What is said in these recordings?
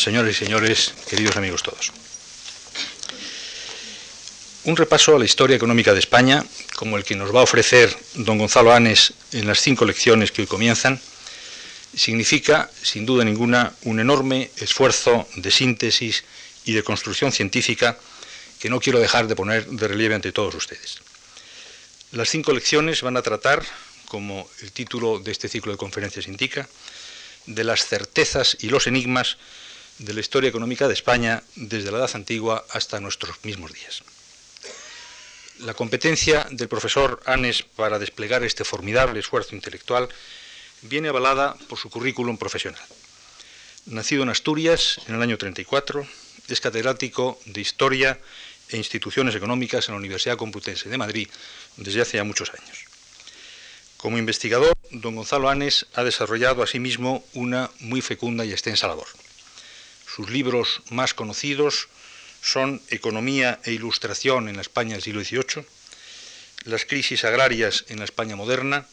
señores y señores, queridos amigos todos. Un repaso a la historia económica de España, como el que nos va a ofrecer don Gonzalo Anes en las cinco lecciones que hoy comienzan, significa, sin duda ninguna, un enorme esfuerzo de síntesis y de construcción científica que no quiero dejar de poner de relieve ante todos ustedes. Las cinco lecciones van a tratar, como el título de este ciclo de conferencias indica, de las certezas y los enigmas de la historia económica de España desde la Edad Antigua hasta nuestros mismos días. La competencia del profesor Anes para desplegar este formidable esfuerzo intelectual viene avalada por su currículum profesional. Nacido en Asturias en el año 34, es catedrático de Historia e Instituciones Económicas en la Universidad Complutense de Madrid desde hace ya muchos años. Como investigador, don Gonzalo Anes ha desarrollado asimismo una muy fecunda y extensa labor. Sus libros más conocidos son Economía e Ilustración en la España del siglo XVIII, Las crisis agrarias en la España moderna,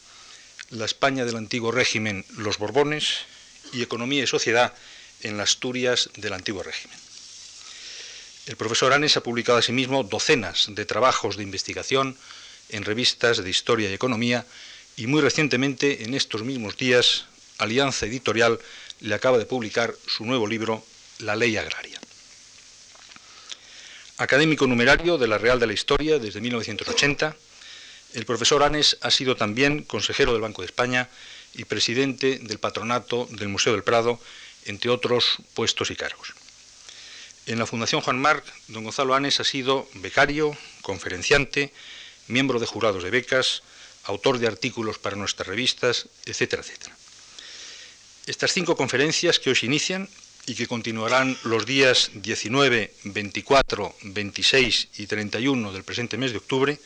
La España del antiguo régimen, Los Borbones y Economía y Sociedad en la Asturias del antiguo régimen. El profesor Anes ha publicado asimismo docenas de trabajos de investigación en revistas de historia y economía y muy recientemente, en estos mismos días, Alianza Editorial le acaba de publicar su nuevo libro, La Ley Agraria. Académico numerario de la Real de la Historia desde 1980, el profesor Anes ha sido también consejero del Banco de España y presidente del patronato del Museo del Prado, entre otros puestos y cargos. En la Fundación Juan Marc, don Gonzalo Anes ha sido becario, conferenciante, miembro de jurados de becas, autor de artículos para nuestras revistas, etcétera, etcétera. Estas cinco conferencias que hoy se inician y que continuarán los días 19, 24, 26 y 31 del presente mes de octubre,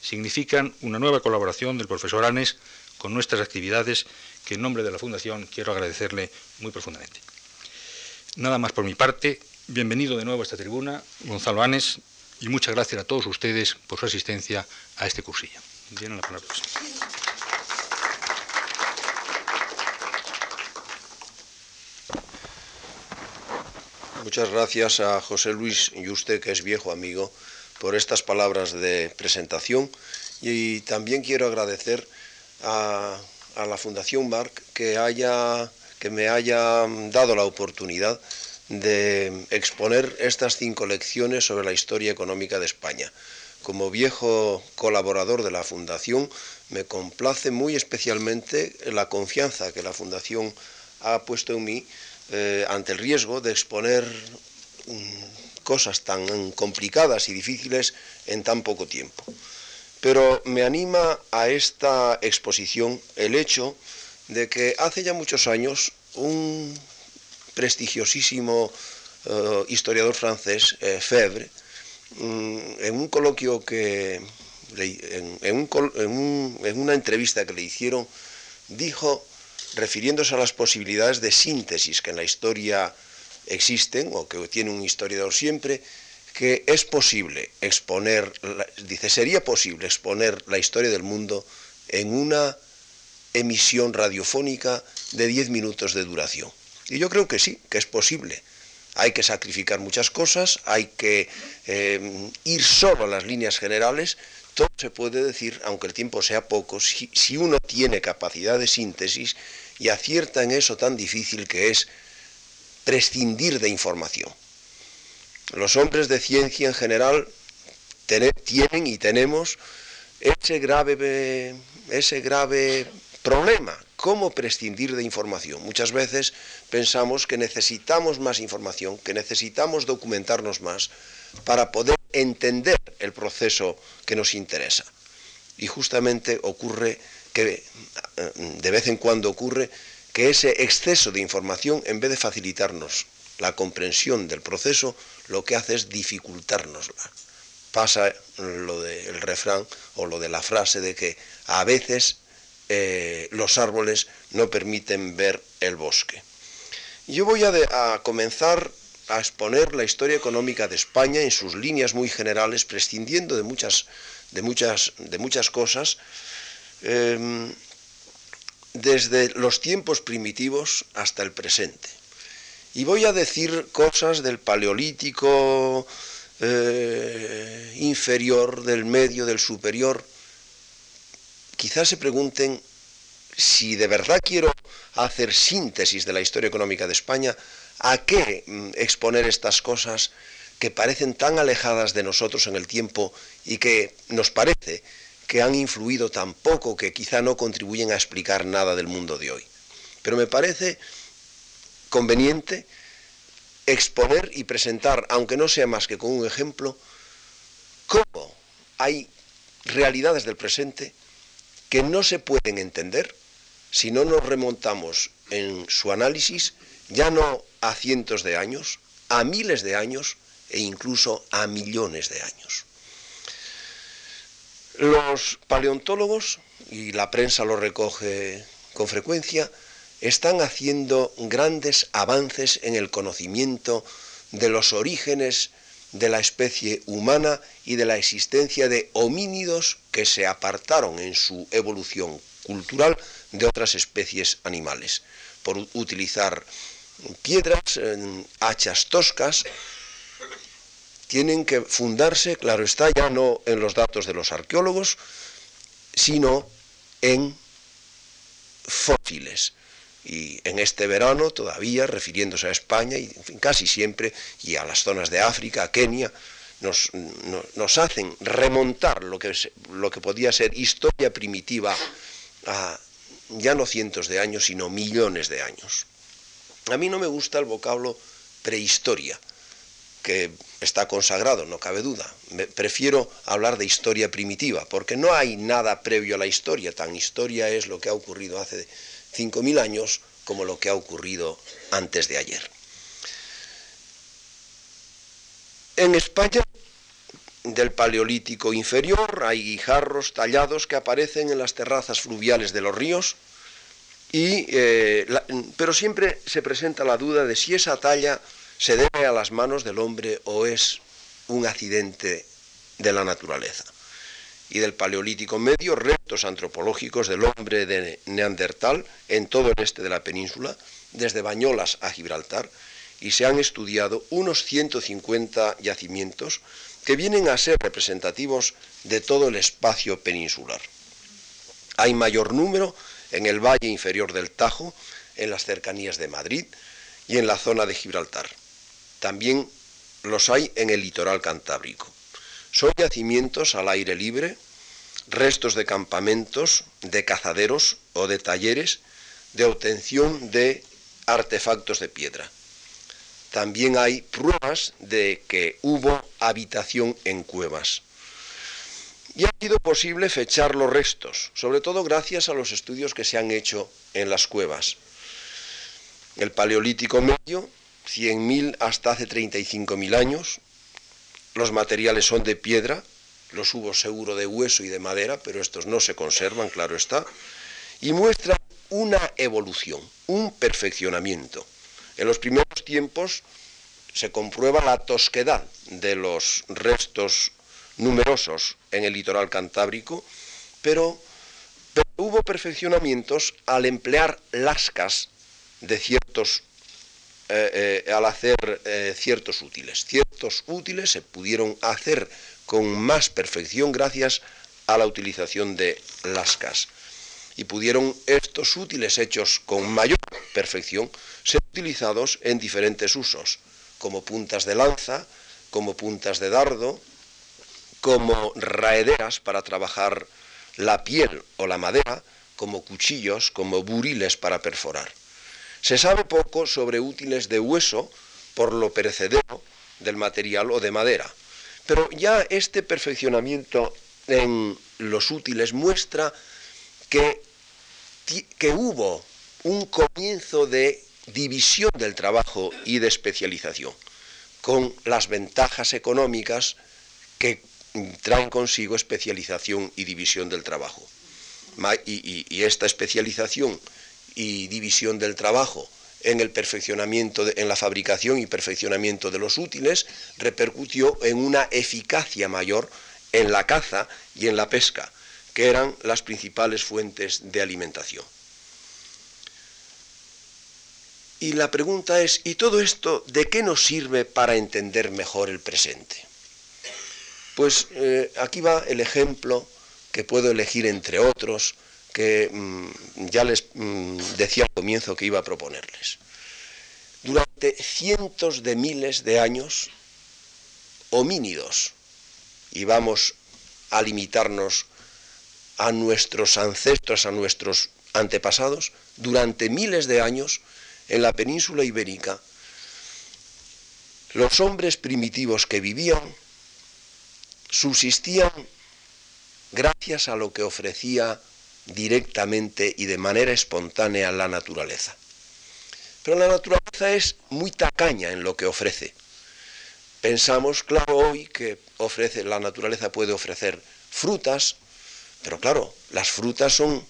significan una nueva colaboración del profesor Anes con nuestras actividades que en nombre de la Fundación quiero agradecerle muy profundamente. Nada más por mi parte, bienvenido de nuevo a esta tribuna, Gonzalo Anes, y muchas gracias a todos ustedes por su asistencia a este cursillo. Tienen la palabra. Muchas gracias a José Luis y usted, que es viejo amigo, por estas palabras de presentación. Y también quiero agradecer a, a la Fundación Marc que, haya, que me haya dado la oportunidad de exponer estas cinco lecciones sobre la historia económica de España. Como viejo colaborador de la Fundación, me complace muy especialmente la confianza que la Fundación ha puesto en mí eh, ante el riesgo de exponer mm, cosas tan complicadas y difíciles en tan poco tiempo. Pero me anima a esta exposición el hecho de que hace ya muchos años un prestigiosísimo eh, historiador francés, eh, Febvre, mm, en un coloquio que, en una entrevista que le hicieron, dijo refiriéndose a las posibilidades de síntesis que en la historia existen o que tiene un historiador siempre, que es posible exponer, dice, sería posible exponer la historia del mundo en una emisión radiofónica de 10 minutos de duración. Y yo creo que sí, que es posible. Hay que sacrificar muchas cosas, hay que eh, ir solo a las líneas generales, todo se puede decir, aunque el tiempo sea poco, si, uno tiene capacidad de síntesis y acierta en eso tan difícil que es prescindir de información. Los hombres de ciencia en general tienen y tenemos ese grave, ese grave problema, cómo prescindir de información. Muchas veces pensamos que necesitamos más información, que necesitamos documentarnos más para poder entender el proceso que nos interesa. Y justamente ocurre que, eh, de vez en cuando ocurre, que ese exceso de información, en vez de facilitarnos la comprensión del proceso, lo que hace es dificultárnosla. Pasa lo del refrán o lo de la frase de que a veces eh, los árboles no permiten ver el bosque. Yo voy a comenzar a exponer la historia económica de España en sus líneas muy generales, prescindiendo de muchas, de muchas, de muchas cosas, em, desde los tiempos primitivos hasta el presente. Y voy a decir cosas del paleolítico eh, inferior, del medio, del superior. Quizás se pregunten si de verdad quiero hacer síntesis de la historia económica de España, ¿a qué mm, exponer estas cosas que parecen tan alejadas de nosotros en el tiempo y que nos parece que han influido tan poco que quizá no contribuyen a explicar nada del mundo de hoy? Pero me parece conveniente exponer y presentar, aunque no sea más que con un ejemplo, cómo hay realidades del presente que no se pueden entender si no nos remontamos en su análisis ya no a cientos de años, a miles de años e incluso a millones de años. Los paleontólogos, y la prensa lo recoge con frecuencia, están haciendo grandes avances en el conocimiento de los orígenes de la especie humana y de la existencia de homínidos que se apartaron en su evolución cultural de otras especies animales, por utilizar piedras, hachas toscas, tienen que fundarse, claro está, ya no en los datos de los arqueólogos, sino en fósiles. Y en este verano todavía, refiriéndose a España y casi siempre, y a las zonas de África, a Kenia, nos, hacen remontar lo que, lo que podía ser historia primitiva a ya no cientos de años, sino millones de años. A mí no me gusta el vocablo prehistoria, que está consagrado, no cabe duda. prefiero hablar de historia primitiva, porque no hay nada previo a la historia, tan historia es lo que ha ocurrido hace 5.000 años como lo que ha ocurrido antes de ayer. En España, del Paleolítico inferior, hay guijarros tallados que aparecen en las terrazas fluviales de los ríos, eh, pero siempre se presenta la duda de si esa talla se debe a las manos del hombre o es un accidente de la naturaleza. Y del Paleolítico Medio, restos antropológicos del hombre de Neandertal en todo el este de la península, desde Bañolas a Gibraltar, y se han estudiado unos 150 yacimientos que vienen a ser representativos de todo el espacio peninsular. Hay mayor número en el valle inferior del Tajo, en las cercanías de Madrid y en la zona de Gibraltar. También los hay en el litoral cantábrico. Son yacimientos al aire libre, restos de campamentos, de cazaderos o de talleres de obtención de artefactos de piedra. También hay pruebas de que hubo habitación en cuevas. Y ha sido posible fechar los restos, sobre todo gracias a los estudios que se han hecho en las cuevas. El Paleolítico Medio 100.000 hasta hace 35.000 años. Los materiales son de piedra, los hubo seguro de hueso y de madera, pero estos no se conservan, claro está, y muestran una evolución, un perfeccionamiento. En los primeros tiempos se comprueba la tosquedad de los restos numerosos en el litoral cantábrico, pero, hubo perfeccionamientos al emplear lascas de ciertos eh, eh, al hacer eh, ciertos útiles. Ciertos útiles se pudieron hacer con más perfección gracias a la utilización de lascas. Y pudieron estos útiles hechos con mayor perfección ser utilizados en diferentes usos, como puntas de lanza, como puntas de dardo, como raederas para trabajar la piel o la madera, como cuchillos, como buriles para perforar. Se sabe poco sobre útiles de hueso por lo perecedero del material o de madera, pero ya este perfeccionamiento en los útiles muestra que, que hubo un comienzo de división del trabajo y de especialización, con las ventajas económicas que traen consigo especialización y división del trabajo. Y, esta especialización y división del trabajo en el perfeccionamiento, en la fabricación y perfeccionamiento de los útiles, repercutió en una eficacia mayor en la caza y en la pesca, que eran las principales fuentes de alimentación. Y la pregunta es, ¿y todo esto de qué nos sirve para entender mejor el presente? Pues eh, aquí va el ejemplo que puedo elegir entre otros, que mm, ya les mm, decía al comienzo que iba a proponerles. Durante cientos de miles de años, homínidos, y vamos a limitarnos a nuestros ancestros, a nuestros antepasados, durante miles de años, en la península ibérica, los hombres primitivos que vivían subsistían gracias a lo que ofrecía directamente y de manera espontánea la naturaleza. Pero la naturaleza es muy tacaña en lo que ofrece. Pensamos, claro, hoy que ofrece, la naturaleza puede ofrecer frutas, pero claro, las frutas son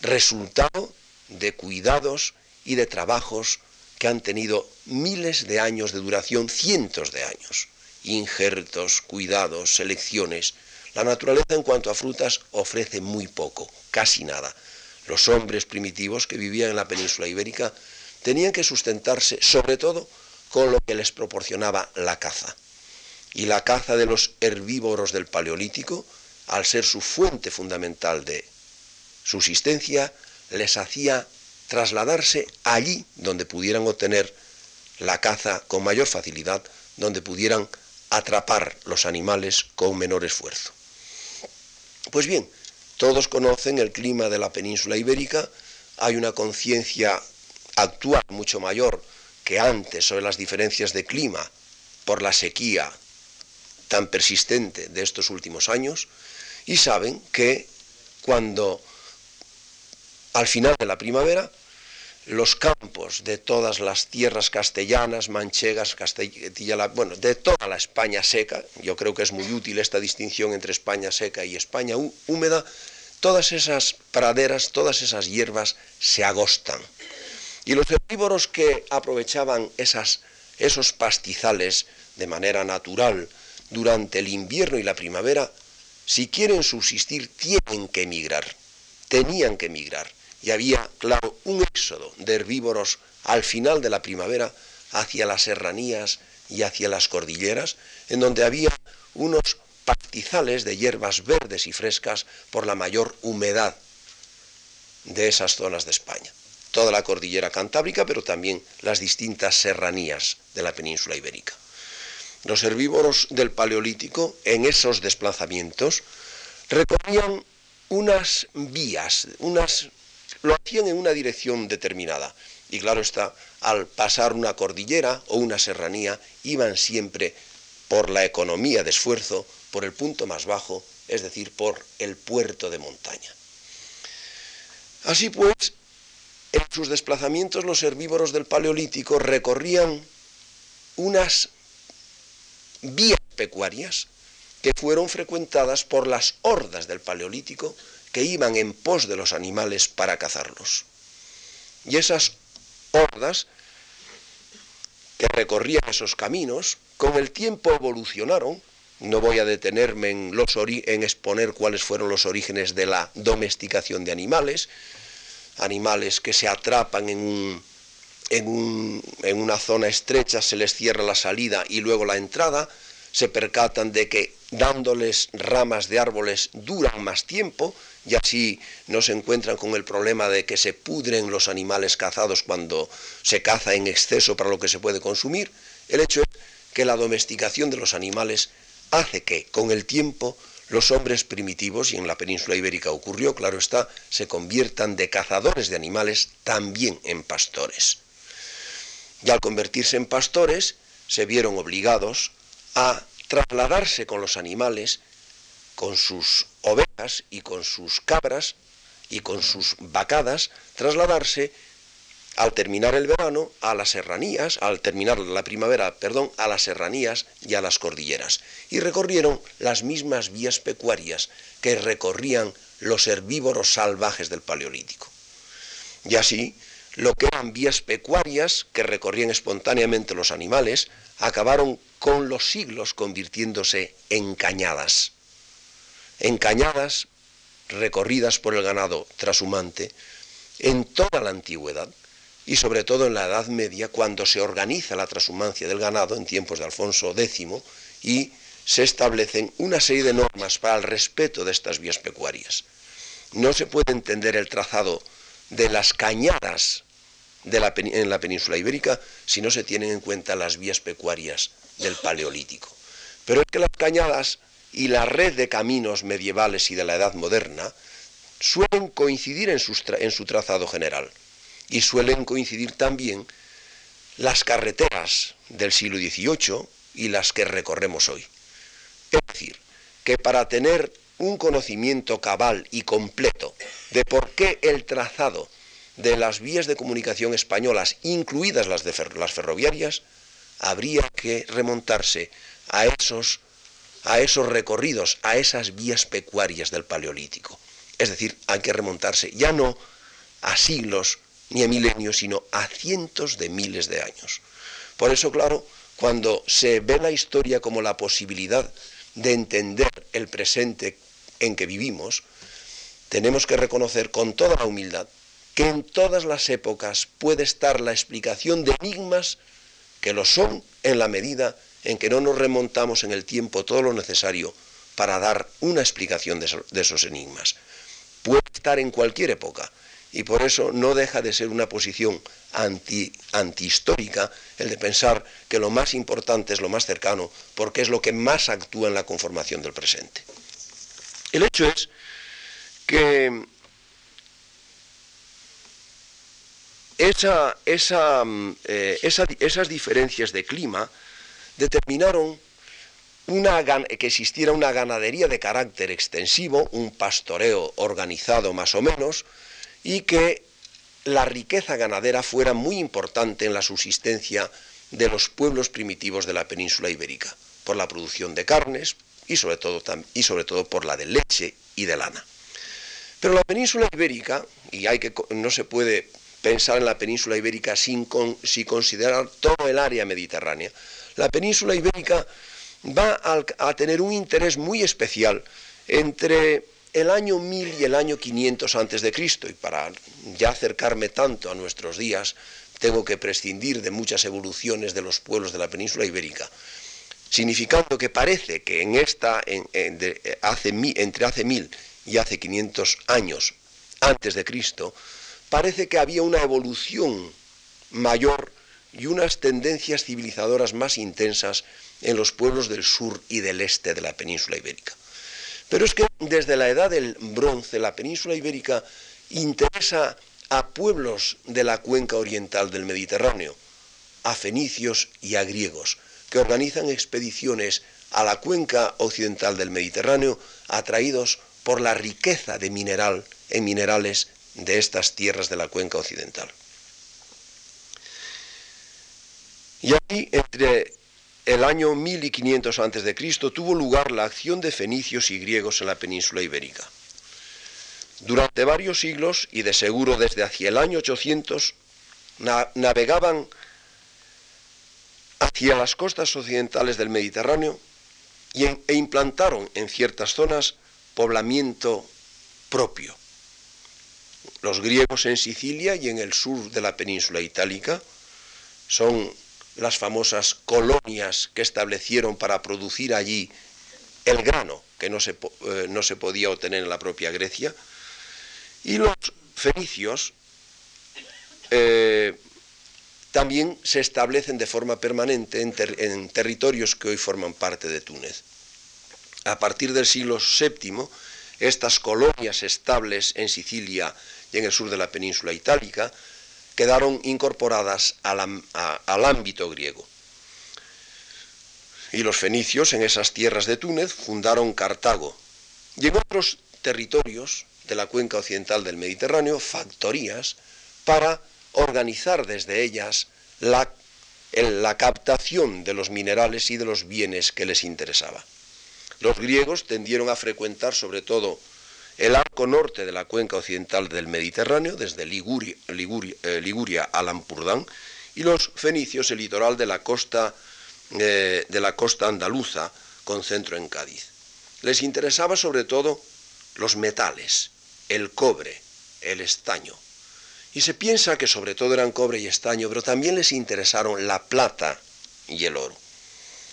resultado de cuidados y de trabajos que han tenido miles de años de duración, cientos de años. Injertos, cuidados, selecciones. La naturaleza en cuanto a frutas ofrece muy poco, casi nada. Los hombres primitivos que vivían en la península ibérica tenían que sustentarse sobre todo con lo que les proporcionaba la caza. Y la caza de los herbívoros del Paleolítico, al ser su fuente fundamental de subsistencia, les hacía trasladarse allí donde pudieran obtener la caza con mayor facilidad, donde pudieran atrapar los animales con menor esfuerzo. Pues bien, todos conocen el clima de la península ibérica, hay una conciencia actual mucho mayor que antes sobre las diferencias de clima por la sequía tan persistente de estos últimos años y saben que cuando al final de la primavera los campos de todas las tierras castellanas, manchegas, Castilla, bueno, de toda la España seca, yo creo que es muy útil esta distinción entre España seca y España húmeda, todas esas praderas, todas esas hierbas se agostan. Y los herbívoros que aprovechaban esos pastizales de manera natural durante el invierno y la primavera, si quieren subsistir, tienen que emigrar, tenían que emigrar y había, claro, un éxodo de herbívoros al final de la primavera hacia las serranías y hacia las cordilleras, en donde había unos pastizales de hierbas verdes y frescas por la mayor humedad de esas zonas de España. Toda la cordillera cantábrica, pero también las distintas serranías de la península ibérica. Los herbívoros del Paleolítico, en esos desplazamientos, recorrían unas vías, unas lo hacían en una dirección determinada. Y claro está, al pasar una cordillera o una serranía, iban siempre por la economía de esfuerzo, por el punto más bajo, es decir, por el puerto de montaña. Así pues, en sus desplazamientos los herbívoros del Paleolítico recorrían unas vías pecuarias que fueron frecuentadas por las hordas del Paleolítico que iban en pos de los animales para cazarlos. Y esas hordas que recorrían esos caminos, con el tiempo evolucionaron, no voy a detenerme en, los en exponer cuáles fueron los orígenes de la domesticación de animales, animales que se atrapan en, en, en una zona estrecha, se les cierra la salida y luego la entrada, se percatan de que dándoles ramas de árboles duran más tiempo y así no se encuentran con el problema de que se pudren los animales cazados cuando se caza en exceso para lo que se puede consumir. El hecho es que la domesticación de los animales hace que con el tiempo los hombres primitivos, y en la península ibérica ocurrió, claro está, se conviertan de cazadores de animales también en pastores. Y al convertirse en pastores, se vieron obligados a trasladarse con los animales, con sus ovejas y con sus cabras y con sus vacadas, trasladarse al terminar el verano a las serranías, al terminar la primavera, perdón, a las serranías y a las cordilleras. Y recorrieron las mismas vías pecuarias que recorrían los herbívoros salvajes del Paleolítico. Y así, lo que eran vías pecuarias que recorrían espontáneamente los animales, acabaron con los siglos convirtiéndose en cañadas. En cañadas recorridas por el ganado trashumante en toda la antigüedad y sobre todo en la Edad Media, cuando se organiza la transhumancia del ganado en tiempos de Alfonso X y se establecen una serie de normas para el respeto de estas vías pecuarias. No se puede entender el trazado de las cañadas en la península ibérica si no se tienen en cuenta las vías pecuarias del Paleolítico. Pero es que las cañadas y la red de caminos medievales y de la Edad Moderna suelen coincidir en, en su trazado general y suelen coincidir también las carreteras del siglo XVIII y las que recorremos hoy. Es decir, que para tener un conocimiento cabal y completo de por qué el trazado de las vías de comunicación españolas, incluidas las, de las ferroviarias, habría que remontarse a esos, a esos recorridos, a esas vías pecuarias del Paleolítico. Es decir, hay que remontarse ya no a siglos ni a milenios, sino a cientos de miles de años. Por eso, claro, cuando se ve la historia como la posibilidad de entender el presente en que vivimos, tenemos que reconocer con toda la humildad que en todas las épocas puede estar la explicación de enigmas que lo son en la medida en que no nos remontamos en el tiempo todo lo necesario para dar una explicación de esos enigmas. Puede estar en cualquier época, y por eso no deja de ser una posición anti, antihistórica el de pensar que lo más importante es lo más cercano, porque es lo que más actúa en la conformación del presente. El hecho es que esa, eh, esas diferencias de clima determinaron que existiera una ganadería de carácter extensivo, un pastoreo organizado más o menos, y que la riqueza ganadera fuera muy importante en la subsistencia de los pueblos primitivos de la península ibérica, por la producción de carnes y sobre todo, y sobre todo por la de leche y de lana. Pero la península ibérica, y hay que, no se puede pensar en la península ibérica sin, considerar todo el área mediterránea, la península ibérica va a tener un interés muy especial entre el año 1000 y el año 500 antes de Cristo. Y para ya acercarme tanto a nuestros días tengo que prescindir de muchas evoluciones de los pueblos de la península ibérica significando que parece que en esta entre hace 1000 y hace 500 años antes de Cristo parece que había una evolución mayor y unas tendencias civilizadoras más intensas en los pueblos del sur y del este de la península ibérica. Pero es que desde la edad del bronce la península ibérica interesa a pueblos de la cuenca oriental del Mediterráneo, a fenicios y a griegos, que organizan expediciones a la cuenca occidental del Mediterráneo atraídos por la riqueza de mineral en minerales de estas tierras de la cuenca occidental. Y aquí, entre el año 1500 a.C. tuvo lugar la acción de fenicios y griegos en la península ibérica. Durante varios siglos, y de seguro desde hacia el año 800, navegaban hacia las costas occidentales del Mediterráneo e implantaron en ciertas zonas poblamiento propio. Los griegos en Sicilia y en el sur de la península itálica son las famosas colonias que establecieron para producir allí el grano que no se, eh, no se podía obtener en la propia Grecia, y los fenicios eh, también se establecen de forma permanente en, en, territorios que hoy forman parte de Túnez. A partir del siglo VII, estas colonias estables en Sicilia y en el sur de la península itálica quedaron incorporadas al, ámbito griego. Y los fenicios en esas tierras de Túnez fundaron Cartago y en otros territorios de la cuenca occidental del Mediterráneo factorías para organizar desde ellas la, la captación de los minerales y de los bienes que les interesaba. Los griegos tendieron a frecuentar sobre todo el arco norte de la cuenca occidental del Mediterráneo, desde Liguria, eh, a Lampurdán, y los fenicios el litoral de la costa, eh, de la costa andaluza, con centro en Cádiz. Les interesaba sobre todo los metales, el cobre, el estaño, Y se piensa que sobre todo eran cobre y estaño, pero también les interesaron la plata y el oro.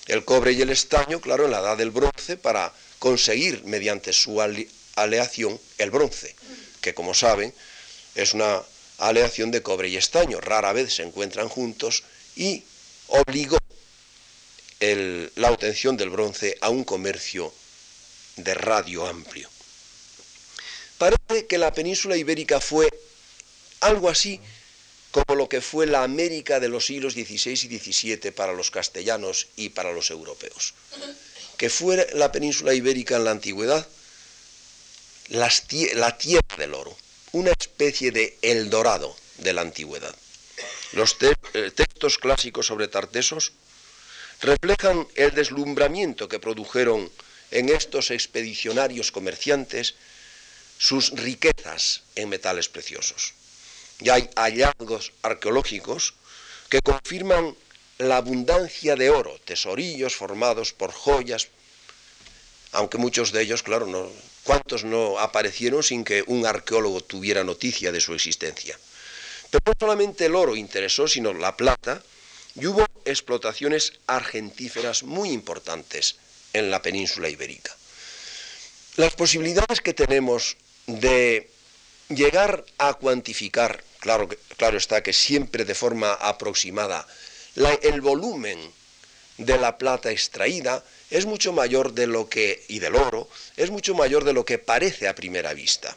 El cobre y el estaño, claro, en la edad del bronce, para conseguir mediante su aleación el bronce, que como saben es una aleación de cobre y estaño, rara vez se encuentran juntos y obligó la obtención del bronce a un comercio de radio amplio. Parece que la península ibérica fue algo así como lo que fue la América de los siglos XVI y XVII para los castellanos y para los europeos. Que fue la península ibérica en la antigüedad la tierra del oro, una especie de Eldorado de la antigüedad. Los eh, textos clásicos sobre Tartesos reflejan el deslumbramiento que produjeron en estos expedicionarios comerciantes sus riquezas en metales preciosos. Y hay hallazgos arqueológicos que confirman la abundancia de oro, tesorillos formados por joyas, aunque muchos de ellos, claro, no, ¿cuántos no aparecieron sin que un arqueólogo tuviera noticia de su existencia? Pero no solamente el oro interesó, sino la plata, y hubo explotaciones argentíferas muy importantes en la península ibérica. Las posibilidades que tenemos de llegar a cuantificar, claro, claro está que siempre de forma aproximada, el volumen de la plata extraída es mucho mayor de lo que, y del oro, es mucho mayor de lo que parece a primera vista.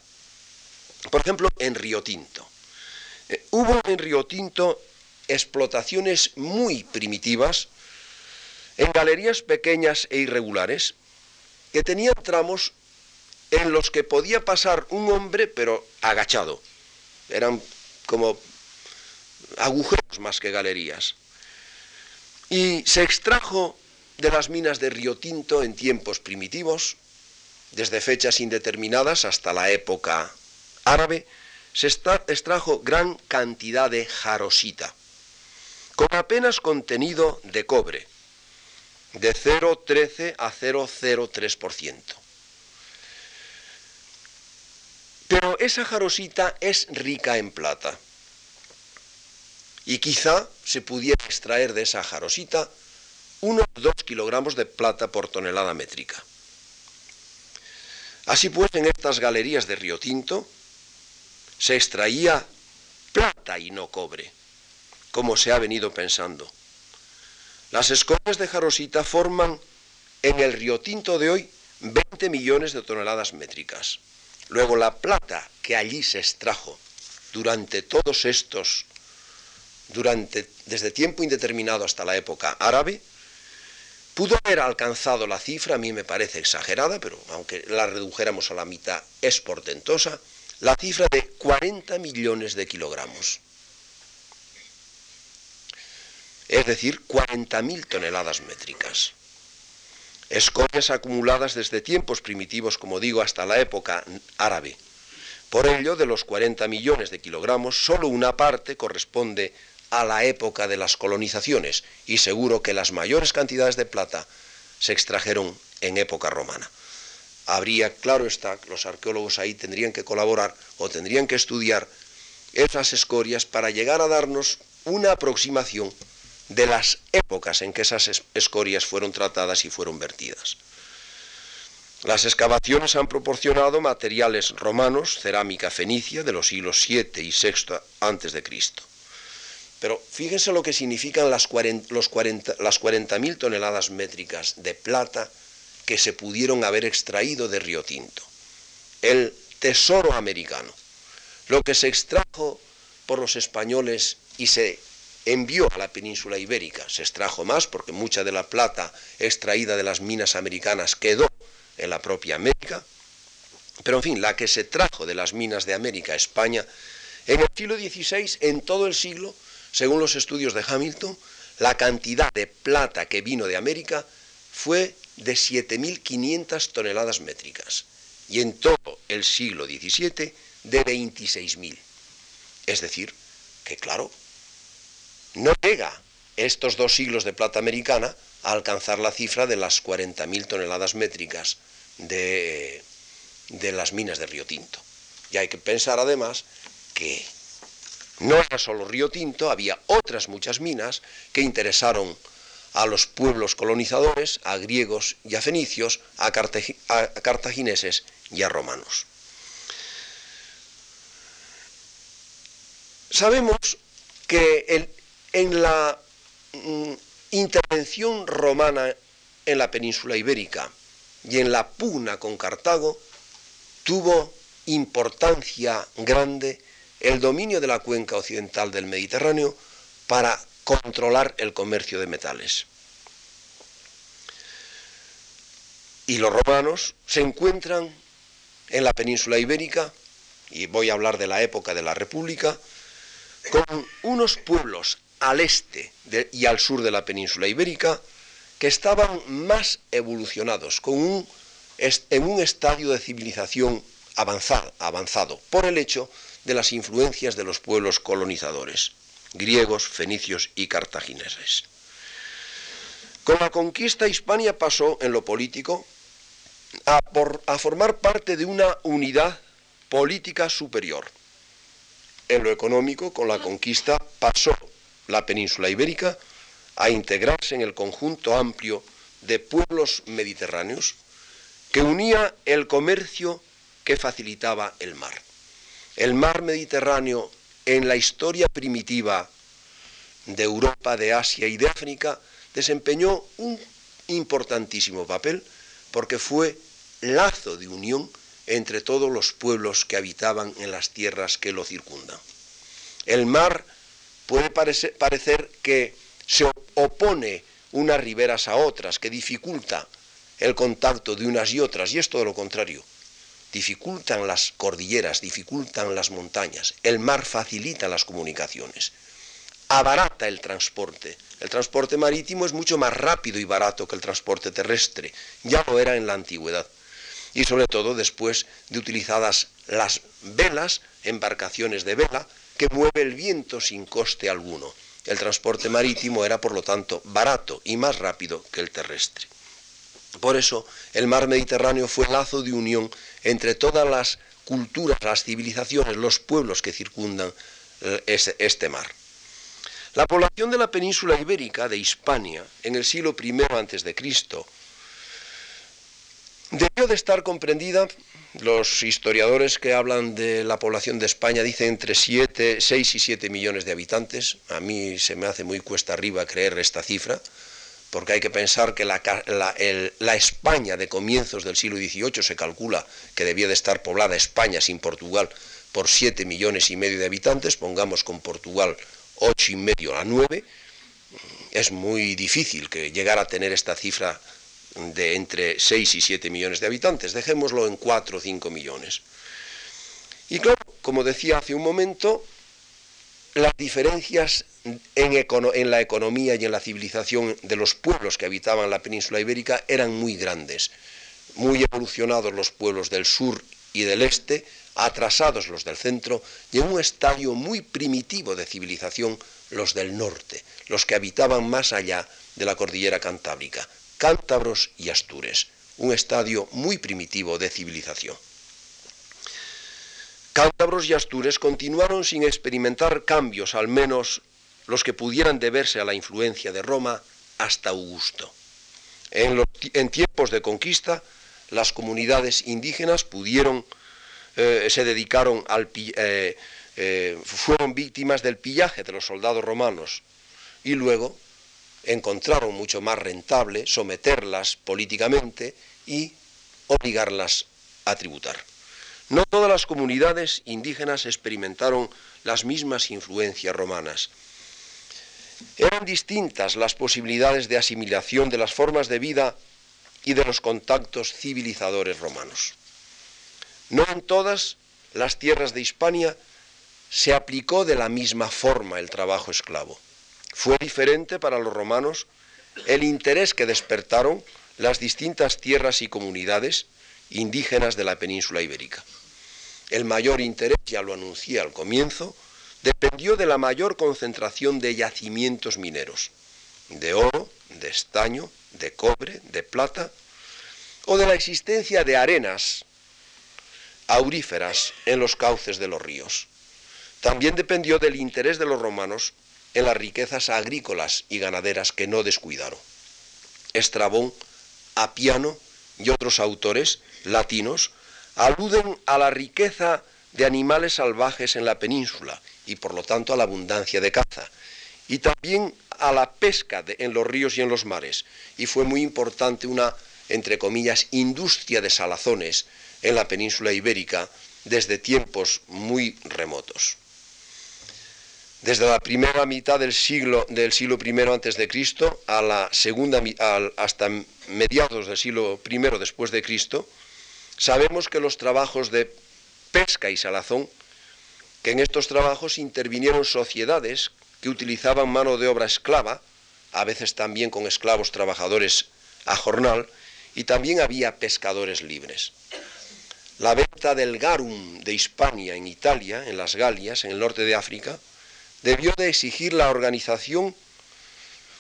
Por ejemplo, en Río Tinto. Eh, hubo en Río Tinto explotaciones muy primitivas, en galerías pequeñas e irregulares, que tenían tramos en los que podía pasar un hombre, pero agachado. Eran como agujeros más que galerías. Y se extrajo de las minas de Río Tinto en tiempos primitivos, desde fechas indeterminadas hasta la época árabe, se extrajo gran cantidad de jarosita, con apenas contenido de cobre, de 0,13 a 0,03%. Pero esa jarosita es rica en plata. Y quizá se pudiera extraer de esa jarosita unos 2 kilogramos de plata por tonelada métrica. Así pues, en estas galerías de Río Tinto se extraía plata y no cobre, como se ha venido pensando. Las escorias de jarosita forman en el Río Tinto de hoy 20 millones de toneladas métricas. Luego la plata que allí se extrajo durante todos estos, durante, desde tiempo indeterminado hasta la época árabe, pudo haber alcanzado la cifra, a mí me parece exagerada, pero aunque la redujéramos a la mitad es portentosa, la cifra de 40 millones de kilogramos. Es decir, 40.000 toneladas métricas escorias acumuladas desde tiempos primitivos, como digo, hasta la época árabe. Por ello, de los 40 millones de kilogramos, solo una parte corresponde a la época de las colonizaciones y seguro que las mayores cantidades de plata se extrajeron en época romana. Habría, claro está, los arqueólogos ahí tendrían que colaborar o tendrían que estudiar esas escorias para llegar a darnos una aproximación de las épocas en que esas escorias fueron tratadas y fueron vertidas. Las excavaciones han proporcionado materiales romanos, cerámica fenicia de los siglos 7 y 6 antes de Cristo. Pero fíjense lo que significan las 40.000 toneladas métricas de plata que se pudieron haber extraído de Río Tinto. El tesoro americano. Lo que se extrajo por los españoles y se envió a la península ibérica. Se extrajo más porque mucha de la plata extraída de las minas americanas quedó en la propia América. Pero en fin, la que se trajo de las minas de América a España, en el siglo XVI, en todo el siglo, según los estudios de Hamilton, la cantidad de plata que vino de América fue de 7.500 toneladas métricas y en todo el siglo XVII de 26.000. Es decir, que claro, no llega estos dos siglos de plata americana a alcanzar la cifra de las 40.000 toneladas métricas de, de las minas de Río Tinto. Y hay que pensar además que No era solo Río Tinto, había otras muchas minas que interesaron a los pueblos colonizadores, a griegos y a fenicios, a, cartagineses y a romanos. Sabemos que en la mm, intervención romana en la península ibérica y en la pugna con Cartago tuvo importancia grande el dominio de la cuenca occidental del Mediterráneo para controlar el comercio de metales. Y los romanos se encuentran en la península ibérica, y voy a hablar de la época de la República, con unos pueblos al este y al sur de la península ibérica que estaban más evolucionados, con un, en un estadio de civilización avanzado, avanzado por el hecho de las influencias de los pueblos colonizadores, griegos, fenicios y cartagineses. Con la conquista Hispania pasó en lo político a, a formar parte de una unidad política superior. En lo económico, con la conquista pasó la península ibérica a integrarse en el conjunto amplio de pueblos mediterráneos que unía el comercio que facilitaba el mar. El mar Mediterráneo en la historia primitiva de Europa, de Asia y de África desempeñó un importantísimo papel porque fue lazo de unión entre todos los pueblos que habitaban en las tierras que lo circundan. El mar puede parecer, que se opone unas riberas a otras, que dificulta el contacto de unas y otras, y es todo lo contrario. Dificultan las cordilleras, dificultan las montañas, el mar facilita las comunicaciones, abarata el transporte. El transporte marítimo es mucho más rápido y barato que el transporte terrestre, ya lo era en la antigüedad. Y sobre todo después de utilizadas las velas, embarcaciones de vela, que mueve el viento sin coste alguno. El transporte marítimo era, por lo tanto, barato y más rápido que el terrestre. Por eso, el mar Mediterráneo fue lazo de unión entre todas las culturas, las civilizaciones, los pueblos que circundan eh, este mar. La población de la península ibérica, de Hispania, en el siglo I a.C., debió de estar comprendida los historiadores que hablan de la población de España dicen entre 7, 6 y 7 millones de habitantes. A mí se me hace muy cuesta arriba creer esta cifra, porque hay que pensar que la, España de comienzos del siglo XVIII se calcula que debía de estar poblada España sin Portugal por 7 millones y medio de habitantes, pongamos con Portugal 8 y medio a 9, es muy difícil que llegara a tener esta cifra de entre 6 y 7 millones de habitantes, dejémoslo en 4 o 5 millones. Y claro, como decía hace un momento, las diferencias en, la economía y en la civilización de los pueblos que habitaban la península ibérica eran muy grandes, muy evolucionados los pueblos del sur y del este, atrasados los del centro, y en un estadio muy primitivo de civilización los del norte, los que habitaban más allá de la cordillera cantábrica cántabros y astures, un estadio muy primitivo de civilización. Cántabros y astures continuaron sin experimentar cambios, al menos los que pudieran deberse a la influencia de Roma, hasta Augusto. En, tiempos de conquista, las comunidades indígenas pudieron, eh, se dedicaron al, eh, eh, fueron víctimas del pillaje de los soldados romanos y luego encontraron mucho más rentable someterlas políticamente y obligarlas a tributar. No todas las comunidades indígenas experimentaron las mismas influencias romanas. Eran distintas las posibilidades de asimilación de las formas de vida y de los contactos civilizadores romanos. No en todas las tierras de Hispania se aplicó de la misma forma el trabajo esclavo. Fue diferente para los romanos el interés que despertaron las distintas tierras y comunidades indígenas de la península ibérica. El mayor interés, ya lo anuncié al comienzo, dependió de la mayor concentración de yacimientos mineros, de oro, de estaño, de cobre, de plata, o de la existencia de arenas auríferas en los cauces de los ríos. también dependió del interés de los romanos en las riquezas agrícolas y ganaderas que no descuidaron. Estrabón, Apiano y otros autores latinos aluden a la riqueza de animales salvajes en la península y por lo tanto a la abundancia de caza, y también a la pesca en los ríos y en los mares, y fue muy importante una, entre comillas, industria de salazones en la península ibérica desde tiempos muy remotos. Desde la primera mitad del siglo, del siglo I antes de Cristo hasta mediados del siglo I después de Cristo, sabemos que los trabajos de pesca y salazón, que en estos trabajos intervinieron sociedades que utilizaban mano de obra esclava, a veces también con esclavos trabajadores a jornal, y también había pescadores libres. La venta del garum de Hispania en Italia, en las Galias, en el norte de África, debió de exigir la organización,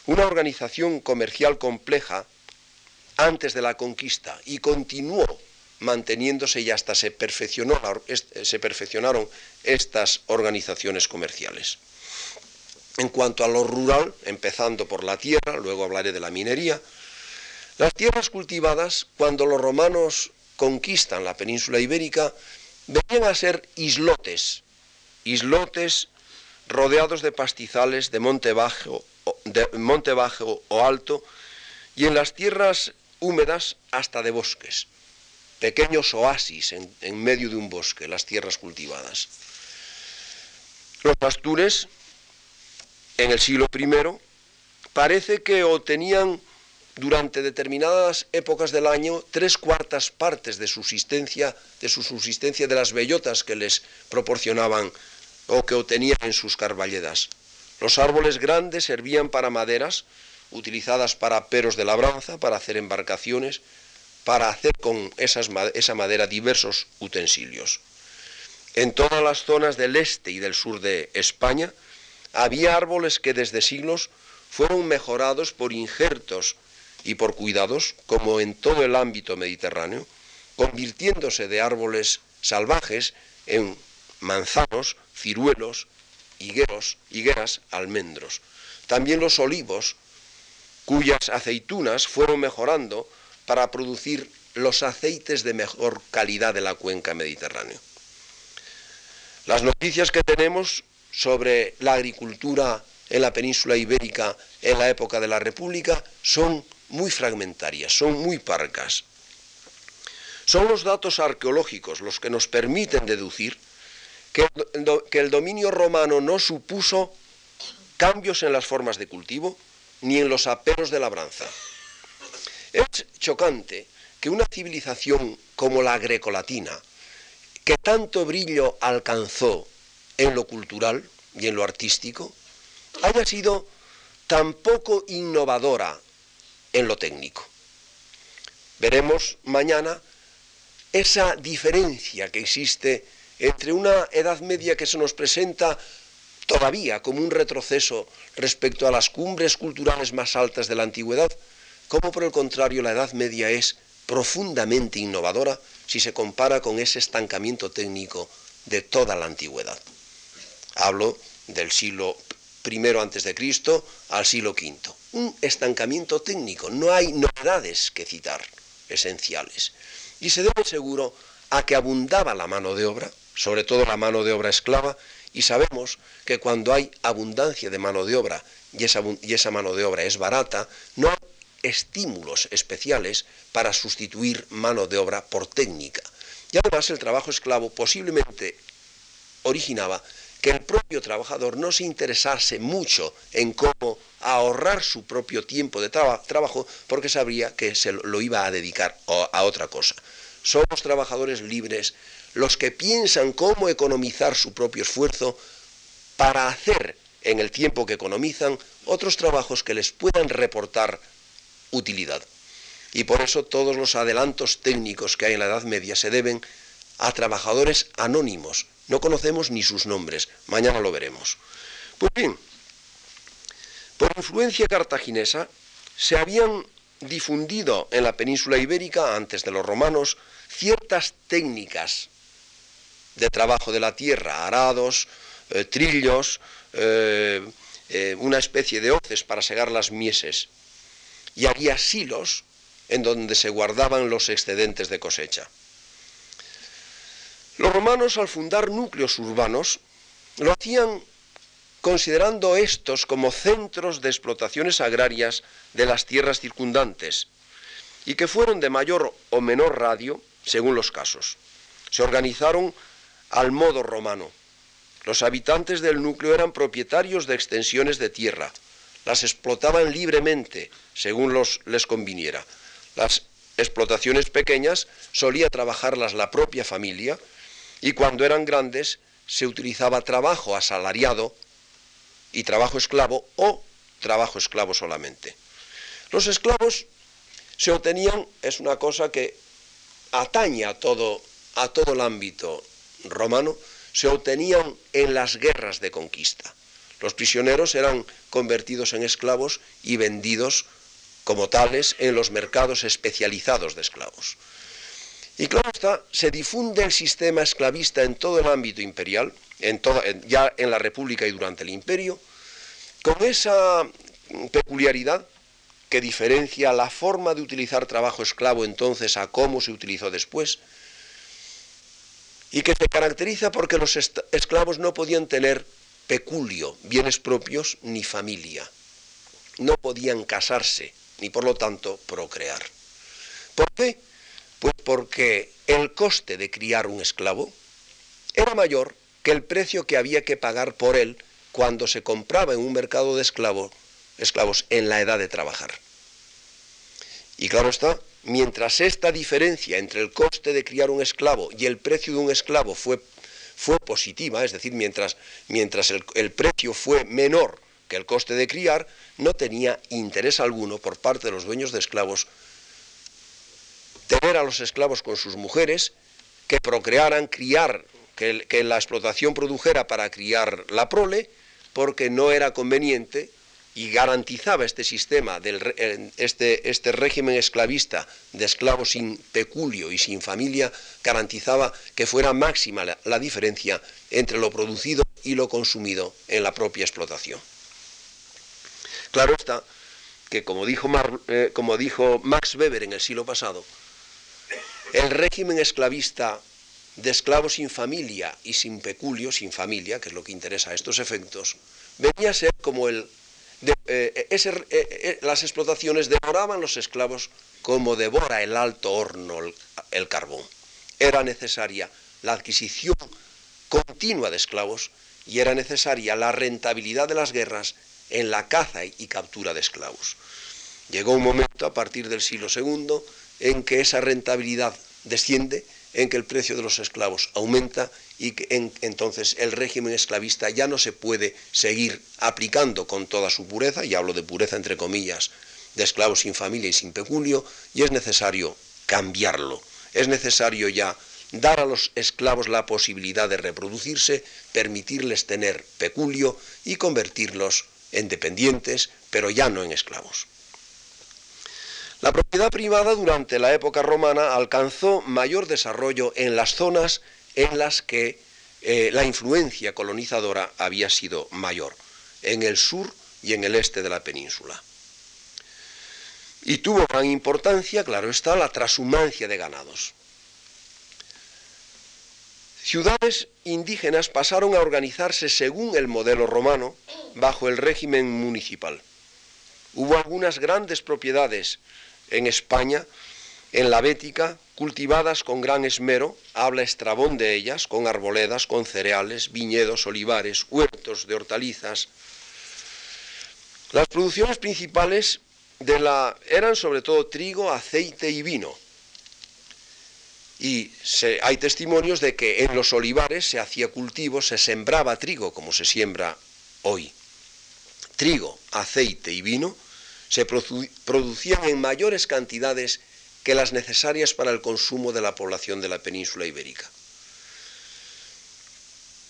una organización comercial compleja antes de la conquista y continuó manteniéndose y hasta se, perfeccionó, se perfeccionaron estas organizaciones comerciales. En cuanto a lo rural, empezando por la tierra, luego hablaré de la minería, las tierras cultivadas, cuando los romanos conquistan la península ibérica, venían a ser islotes, islotes rodeados de pastizales de monte bajo, de monte bajo o alto, y en las tierras húmedas hasta de bosques, pequeños oasis en, medio de un bosque, las tierras cultivadas. Los pastures en el siglo I, parece que obtenían durante determinadas épocas del año tres cuartas partes de de su subsistencia de las bellotas que les proporcionaban o que obtenían en sus carballedas. Los árboles grandes servían para maderas, utilizadas para peros de labranza, para hacer embarcaciones, para hacer con esa madera diversos utensilios. En todas las zonas del este y del sur de España, había árboles que desde siglos fueron mejorados por injertos y por cuidados, como en todo el ámbito mediterráneo, convirtiéndose de árboles salvajes en manzanos, ciruelos, higueros, higueras, almendros. También los olivos, cuyas aceitunas fueron mejorando para producir los aceites de mejor calidad de la cuenca mediterránea. Las noticias que tenemos sobre la agricultura en la península ibérica en la época de la República son muy fragmentarias, son muy parcas. Son los datos arqueológicos los que nos permiten deducir que, el dominio romano no supuso cambios en las formas de cultivo ni en los aperos de labranza. Es chocante que una civilización como la grecolatina, que tanto brillo alcanzó en lo cultural y en lo artístico, haya sido tan poco innovadora en lo técnico. Veremos mañana esa diferencia que existe entre una Edad Media que se nos presenta todavía como un retroceso respecto a las cumbres culturales más altas de la antigüedad, como por el contrario la Edad Media es profundamente innovadora si se compara con ese estancamiento técnico de toda la antigüedad. Hablo del siglo I antes de Cristo al siglo V. Un estancamiento técnico, no hay novedades que citar esenciales. Y se debe seguro a que abundaba la mano de obra, sobre todo la mano de obra esclava, y sabemos que cuando hay abundancia de mano de obra y esa, y esa mano de obra es barata, no hay estímulos especiales para sustituir mano de obra por técnica. Y además el trabajo esclavo posiblemente originaba que el propio trabajador no se interesase mucho en cómo ahorrar su propio tiempo de trabajo porque sabría que se lo iba a dedicar a otra cosa. Somos trabajadores libres los que piensan cómo economizar su propio esfuerzo para hacer en el tiempo que economizan otros trabajos que les puedan reportar utilidad. Y por eso todos los adelantos técnicos que hay en la Edad Media se deben a trabajadores anónimos, no conocemos ni sus nombres, mañana lo veremos. Pues bien, por influencia cartaginesa se habían difundido en la península ibérica, antes de los romanos, ciertas técnicas de trabajo de la tierra, arados, eh, trillos, eh, una especie de hoces para segar las mieses. Y había silos en donde se guardaban los excedentes de cosecha. Los romanos al fundar núcleos urbanos lo hacían considerando estos como centros de explotaciones agrarias de las tierras circundantes y que fueron de mayor o menor radio según los casos. Se organizaron al modo romano. Los habitantes del núcleo eran propietarios de extensiones de tierra, las explotaban libremente según les conviniera. Las explotaciones pequeñas solía trabajarlas la propia familia y cuando eran grandes se utilizaba trabajo asalariado y trabajo esclavo o trabajo esclavo solamente. Los esclavos se obtenían, es una cosa que atañe a todo, a todo el ámbito romano, se obtenían en las guerras de conquista. Los prisioneros eran convertidos en esclavos y vendidos como tales en los mercados especializados de esclavos. Y claro está, se difunde el sistema esclavista en todo el ámbito imperial, ya en la República y durante el Imperio, con esa peculiaridad que diferencia la forma de utilizar trabajo esclavo entonces a cómo se utilizó después, y que se caracteriza porque los esclavos no podían tener peculio, bienes propios, ni familia. No podían casarse, ni por lo tanto procrear. ¿Por qué? Pues porque el coste de criar un esclavo era mayor que el precio que había que pagar por él cuando se compraba en un mercado de esclavos, esclavos en la edad de trabajar. Y claro está, mientras esta diferencia entre el coste de criar un esclavo y el precio de un esclavo fue, fue positiva, es decir, mientras, mientras el, precio fue menor que el coste de criar, no tenía interés alguno por parte de los dueños de esclavos tener a los esclavos con sus mujeres, que procrearan, criar, que la explotación produjera para criar la prole, porque no era conveniente y garantizaba este sistema, del, este, este régimen esclavista de esclavos sin peculio y sin familia, garantizaba que fuera máxima la, diferencia entre lo producido y lo consumido en la propia explotación. Claro está que, como dijo, eh, como dijo Max Weber en el siglo pasado, el régimen esclavista de esclavos sin familia y sin peculio, sin familia, que es lo que interesa a estos efectos, venía a ser como el... Eh, eh, eh, las explotaciones devoraban los esclavos como devora el alto horno el, carbón. Era necesaria la adquisición continua de esclavos y era necesaria la rentabilidad de las guerras en la caza y captura de esclavos. Llegó un momento a partir del siglo II en que esa rentabilidad desciende en que el precio de los esclavos aumenta y entonces el régimen esclavista ya no se puede seguir aplicando con toda su pureza, y hablo de pureza entre comillas, de esclavos sin familia y sin peculio, y es necesario cambiarlo. Es necesario ya dar a los esclavos la posibilidad de reproducirse, permitirles tener peculio y convertirlos en dependientes, pero ya no en esclavos. La propiedad privada durante la época romana alcanzó mayor desarrollo en las zonas en las que eh, la influencia colonizadora había sido mayor, en el sur y en el este de la península. Y tuvo gran importancia, claro está, la transhumancia de ganados. Ciudades indígenas pasaron a organizarse según el modelo romano, bajo el régimen municipal. Hubo algunas grandes propiedades en España, en la Bética, cultivadas con gran esmero, habla Estrabón de ellas, con arboledas, con cereales, viñedos, olivares, huertos de hortalizas. Las producciones principales de la, eran sobre todo trigo, aceite y vino. Y hay testimonios de que en los olivares se hacía cultivo, se sembraba trigo como se siembra hoy. Trigo, aceite y vino se producían en mayores cantidades que las necesarias para el consumo de la población de la península ibérica.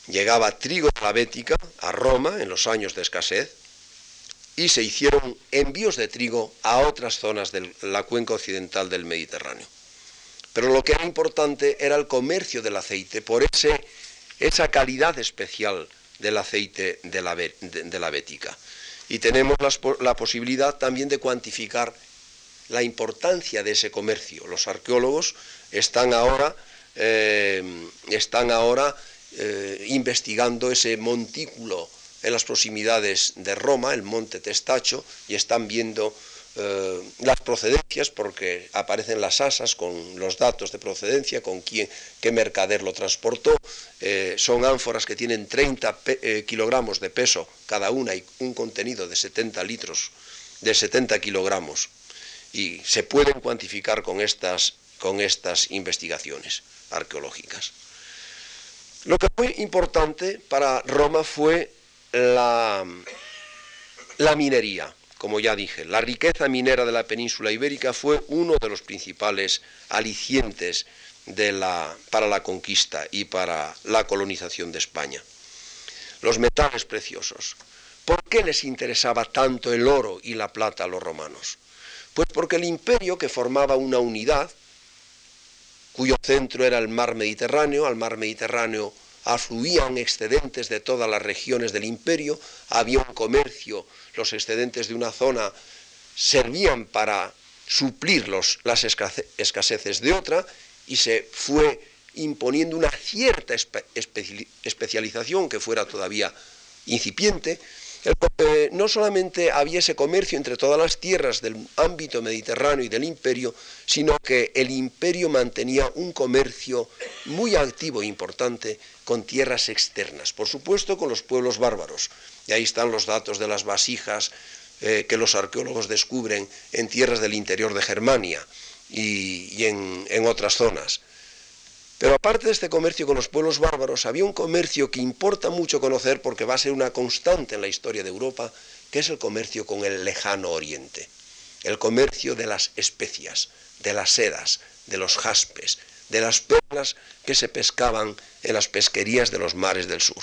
Llegaba trigo a la Bética, a Roma, en los años de escasez, y se hicieron envíos de trigo a otras zonas de la cuenca occidental del Mediterráneo. Pero lo que era importante era el comercio del aceite, por ese, esa calidad especial del aceite de la, bética. Y tenemos la posibilidad también de cuantificar la importancia de ese comercio. Los arqueólogos están ahora, eh, están ahora eh, investigando ese montículo en las proximidades de Roma, el monte Testacho, y están viendo eh, las procedencias, porque aparecen las asas con los datos de procedencia, con quién, qué mercader lo transportó. son ánforas que tienen 30 kilogramos de peso cada una y un contenido de 70 litros, de 70 kilogramos y se pueden cuantificar con estas, con estas investigaciones arqueológicas. Lo que fue importante para Roma fue la, minería, como ya dije. La riqueza minera de la península ibérica fue uno de los principales alicientes de la, para la conquista y para la colonización de España. Los metales preciosos. ¿Por qué les interesaba tanto el oro y la plata a los romanos? Pues porque el imperio, que formaba una unidad, cuyo centro era el mar Mediterráneo, al mar Mediterráneo afluían excedentes de todas las regiones del imperio, había un comercio, los excedentes de una zona servían para suplir las escaseces de otra y se fue imponiendo una cierta especialización que fuera todavía incipiente, eh, no solamente había ese comercio entre todas las tierras del ámbito mediterráneo y del imperio, sino que el imperio mantenía un comercio muy activo e importante con tierras externas, por supuesto con los pueblos bárbaros. Y ahí están los datos de las vasijas eh, que los arqueólogos descubren en tierras del interior de Germania y, en otras zonas. Pero aparte de este comercio con los pueblos bárbaros, había un comercio que importa mucho conocer porque va a ser una constante en la historia de Europa, que es el comercio con el lejano oriente. El comercio de las especias, de las sedas, de los jaspes, de las perlas que se pescaban en las pesquerías de los mares del sur.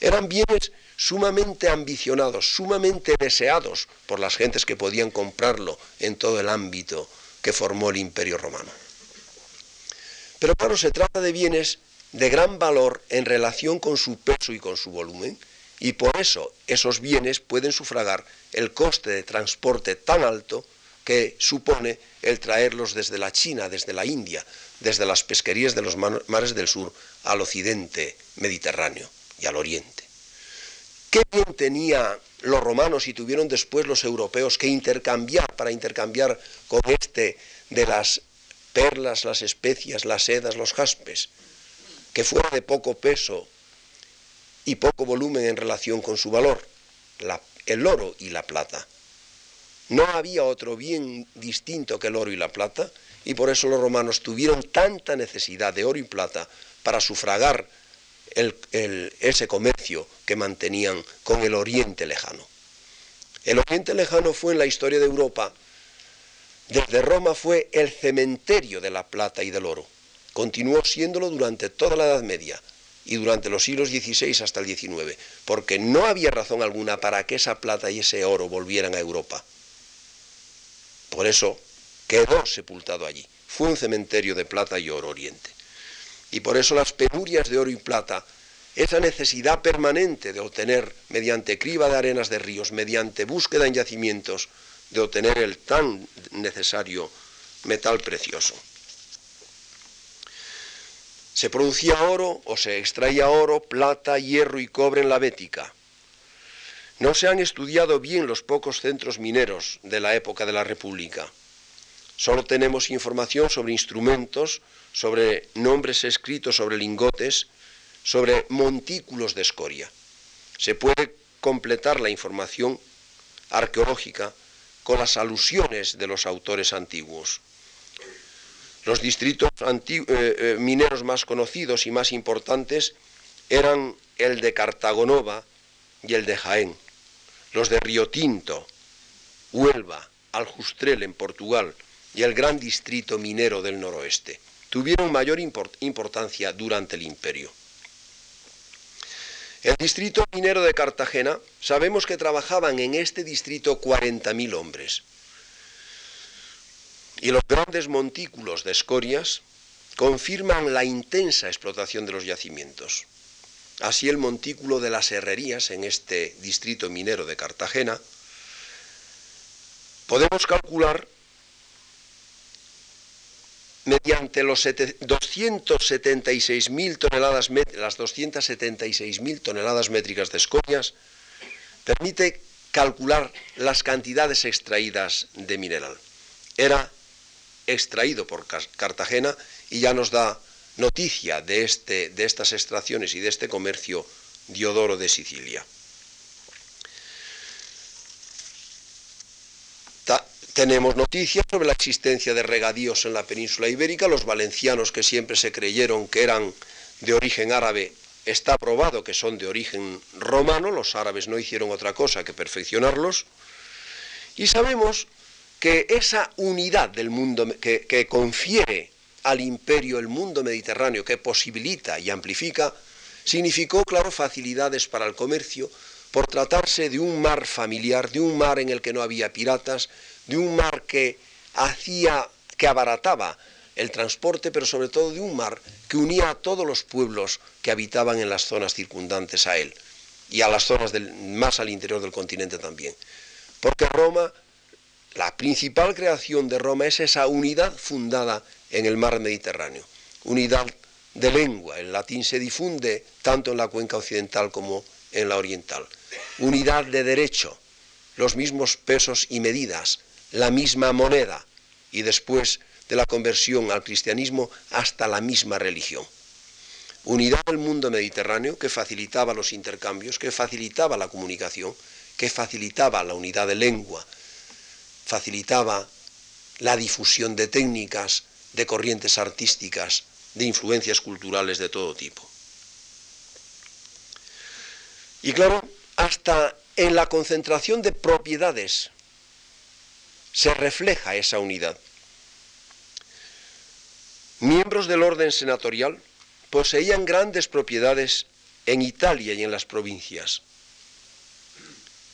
Eran bienes sumamente ambicionados, sumamente deseados por las gentes que podían comprarlo en todo el ámbito que formó el imperio romano. Pero claro, se trata de bienes de gran valor en relación con su peso y con su volumen, y por eso esos bienes pueden sufragar el coste de transporte tan alto que supone el traerlos desde la China, desde la India, desde las pesquerías de los mares del sur al occidente mediterráneo y al oriente. ¿Qué bien tenía los romanos y tuvieron después los europeos que intercambiar para intercambiar con este de las perlas, las especias, las sedas, los jaspes, que fuera de poco peso y poco volumen en relación con su valor, el oro y la plata. No había otro bien distinto que el oro y la plata, y por eso los romanos tuvieron tanta necesidad de oro y plata para sufragar ese comercio que mantenían con el Oriente lejano. El Oriente lejano fue en la historia de Europa desde Roma fue el cementerio de la plata y del oro. Continuó siéndolo durante toda la Edad Media y durante los siglos XVI hasta el XIX, porque no había razón alguna para que esa plata y ese oro volvieran a Europa. Por eso quedó sepultado allí. Fue un cementerio de plata y oro oriente. Y por eso las penurias de oro y plata, esa necesidad permanente de obtener mediante criba de arenas de ríos, mediante búsqueda en yacimientos, de obtener el tan necesario metal precioso. Se producía oro o se extraía oro, plata, hierro y cobre en la Bética. No se han estudiado bien los pocos centros mineros de la época de la República. Solo tenemos información sobre instrumentos, sobre nombres escritos sobre lingotes, sobre montículos de escoria. Se puede completar la información arqueológica con las alusiones de los autores antiguos. Los distritos eh, eh, mineros más conocidos y más importantes eran el de Cartagonova y el de Jaén, los de Río Tinto, Huelva, Aljustrel en Portugal y el gran distrito minero del noroeste. Tuvieron mayor importancia durante el imperio. El distrito minero de Cartagena, sabemos que trabajaban en este distrito 40.000 hombres. Y los grandes montículos de escorias confirman la intensa explotación de los yacimientos. así el montículo de las herrerías en este distrito minero de Cartagena, podemos calcular mediante los 276.000 toneladas, las 276.000 toneladas métricas de escoñas, permite calcular las cantidades extraídas de mineral. Era extraído por Cartagena y ya nos da noticia de, este, de estas extracciones y de este comercio Diodoro de Sicilia. Tenemos noticias sobre la existencia de regadíos en la península ibérica. Los valencianos que siempre se creyeron que eran de origen árabe, está probado que son de origen romano. Los árabes no hicieron otra cosa que perfeccionarlos. Y sabemos que esa unidad del mundo que, que confiere al imperio el mundo mediterráneo, que posibilita y amplifica, significó, claro, facilidades para el comercio, por tratarse de un mar familiar, de un mar en el que no había piratas, de un mar que hacía, que abarataba el transporte, pero sobre todo de un mar que unía a todos los pueblos que habitaban en las zonas circundantes a él y a las zonas del, más al interior del continente también. Porque Roma, la principal creación de Roma es esa unidad fundada en el mar Mediterráneo, unidad de lengua, el latín se difunde tanto en la cuenca occidental como en la oriental, unidad de derecho, los mismos pesos y medidas, la misma moneda y después de la conversión al cristianismo hasta la misma religión. Unidad del mundo mediterráneo que facilitaba los intercambios, que facilitaba la comunicación, que facilitaba la unidad de lengua, facilitaba la difusión de técnicas, de corrientes artísticas, de influencias culturales de todo tipo. Y claro, hasta en la concentración de propiedades se refleja esa unidad. Miembros del orden senatorial poseían grandes propiedades en Italia y en las provincias.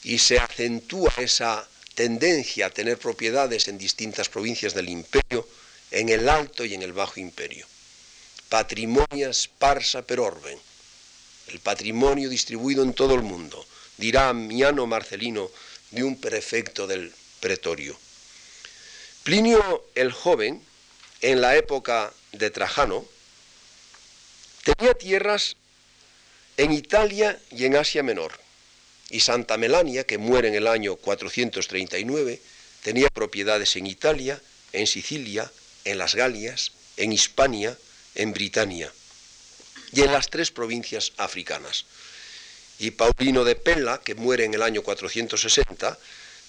Y se acentúa esa tendencia a tener propiedades en distintas provincias del imperio, en el alto y en el bajo imperio. Patrimonio esparsa per orben, el patrimonio distribuido en todo el mundo, dirá Miano Marcelino de un prefecto del pretorio. Plinio el joven, en la época de Trajano, tenía tierras en Italia y en Asia Menor. Y Santa Melania, que muere en el año 439, tenía propiedades en Italia, en Sicilia, en las Galias, en Hispania, en Britania y en las tres provincias africanas. Y Paulino de Pella, que muere en el año 460,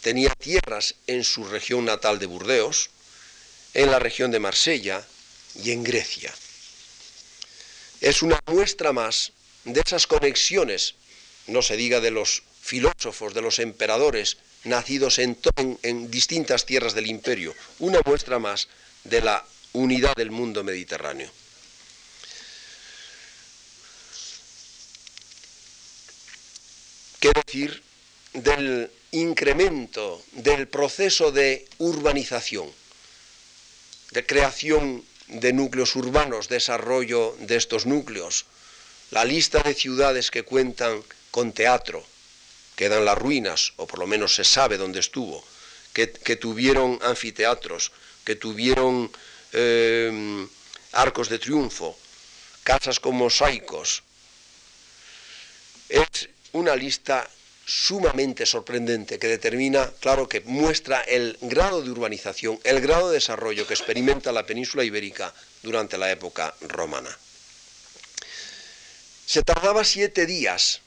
tenía tierras en su región natal de Burdeos, en la región de Marsella y en Grecia. Es una muestra más de esas conexiones, no se diga de los filósofos, de los emperadores nacidos en, en distintas tierras del imperio, una muestra más de la unidad del mundo mediterráneo. ¿Qué decir del incremento del proceso de urbanización, de creación de núcleos urbanos, desarrollo de estos núcleos, la lista de ciudades que cuentan con teatro, quedan las ruinas, o por lo menos se sabe dónde estuvo, que, tuvieron anfiteatros, que tuvieron eh, arcos de triunfo, casas con mosaicos. Es una lista sumamente sorprendente que determina, claro, que muestra el grado de urbanización, el grado de desarrollo que experimenta la península ibérica durante la época romana. Se tardaba siete días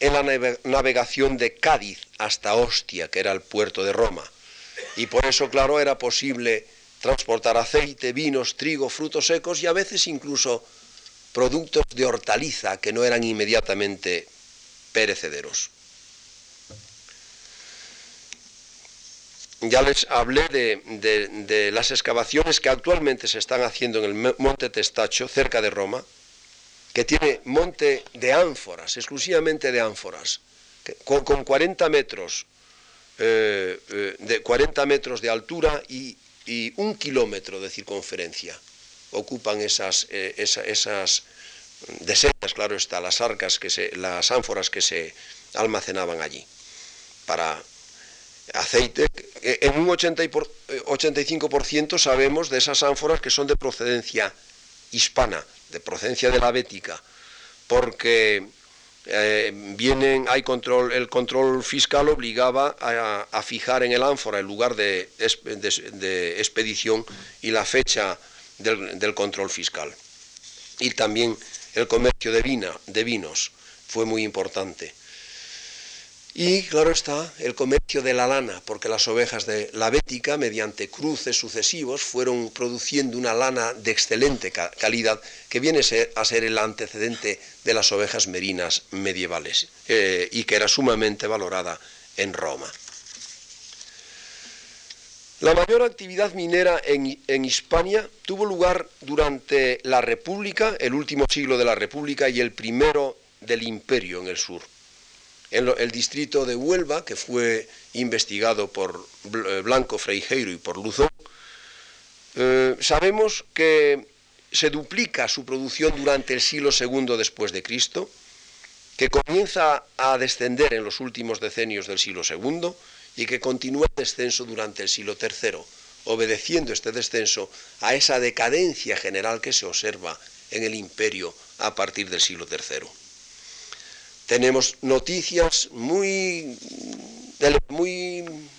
en la navegación de Cádiz hasta Ostia, que era el puerto de Roma, y por eso, claro, era posible transportar aceite, vinos, trigo, frutos secos y a veces incluso productos de hortaliza que no eran inmediatamente perecederos. Ya les hablé de, las excavaciones que actualmente se están haciendo en el monte Testacho, cerca de Roma, que tiene monte de ánforas, exclusivamente de ánforas, con, 40 metros, eh, eh, de 40 metros de altura y, un kilómetro de circunferencia. Ocupan esas, eh, esas de sedas, claro está, las arcas, que se, las ánforas que se almacenaban allí para aceite. En un 80 85% sabemos de esas ánforas que son de procedencia hispana, de procedencia de la bética, porque eh, vienen, hay control, el control fiscal obligaba a, fijar en el ánfora el lugar de, expedición y la fecha del, control fiscal. Y también el comercio de, vina, de vinos fue muy importante. Y claro está el comercio de la lana, porque las ovejas de la Bética, mediante cruces sucesivos, fueron produciendo una lana de excelente calidad, que viene a ser el antecedente de las ovejas merinas medievales, eh, y que era sumamente valorada en Roma. La mayor actividad minera en, en, Hispania tuvo lugar durante la República, el último siglo de la República y el primero del Imperio en el sur en el distrito de Huelva, que fue investigado por eh, Blanco Freijeiro y por Luzón, eh, sabemos que se duplica su producción durante el siglo II después de Cristo, que comienza a descender en los últimos decenios del siglo II y que continúa el descenso durante el siglo III, obedeciendo este descenso a esa decadencia general que se observa en el imperio a partir del siglo III tenemos noticias muy,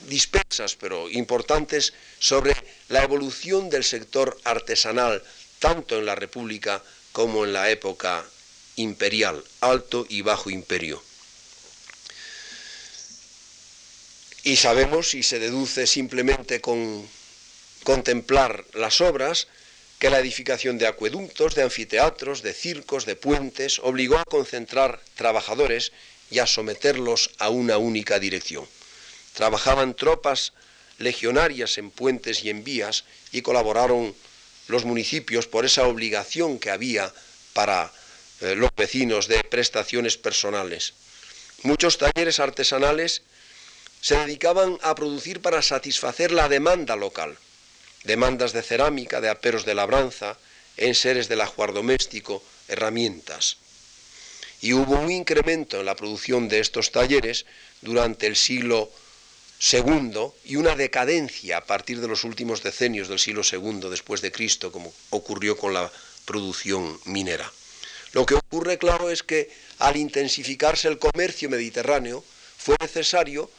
dispersas, pero importantes, sobre la evolución del sector artesanal, tanto en la República como en la época imperial, alto y bajo imperio. Y sabemos, y se deduce simplemente con contemplar las obras, que la edificación de acueductos, de anfiteatros, de circos, de puentes, obligó a concentrar trabajadores y a someterlos a una única dirección. Trabajaban tropas legionarias en puentes y en vías y colaboraron los municipios por esa obligación que había para eh, los vecinos de prestaciones personales. Muchos talleres artesanales se dedicaban a producir para satisfacer la demanda local demandas de cerámica, de aperos de labranza, enseres del ajuar doméstico, herramientas. Y hubo un incremento en la producción de estos talleres durante el siglo II y una decadencia a partir de los últimos decenios del siglo II después de Cristo, como ocurrió con la producción minera. Lo que ocurre, claro, es que al intensificarse el comercio mediterráneo, fue necesario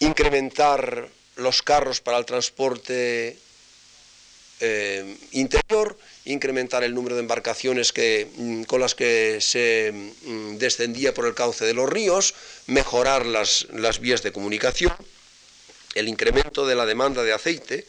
incrementar los carros para el transporte eh, interior, incrementar el número de embarcaciones que, mm, con las que se mm, descendía por el cauce de los ríos, mejorar las, las vías de comunicación, el incremento de la demanda de aceite,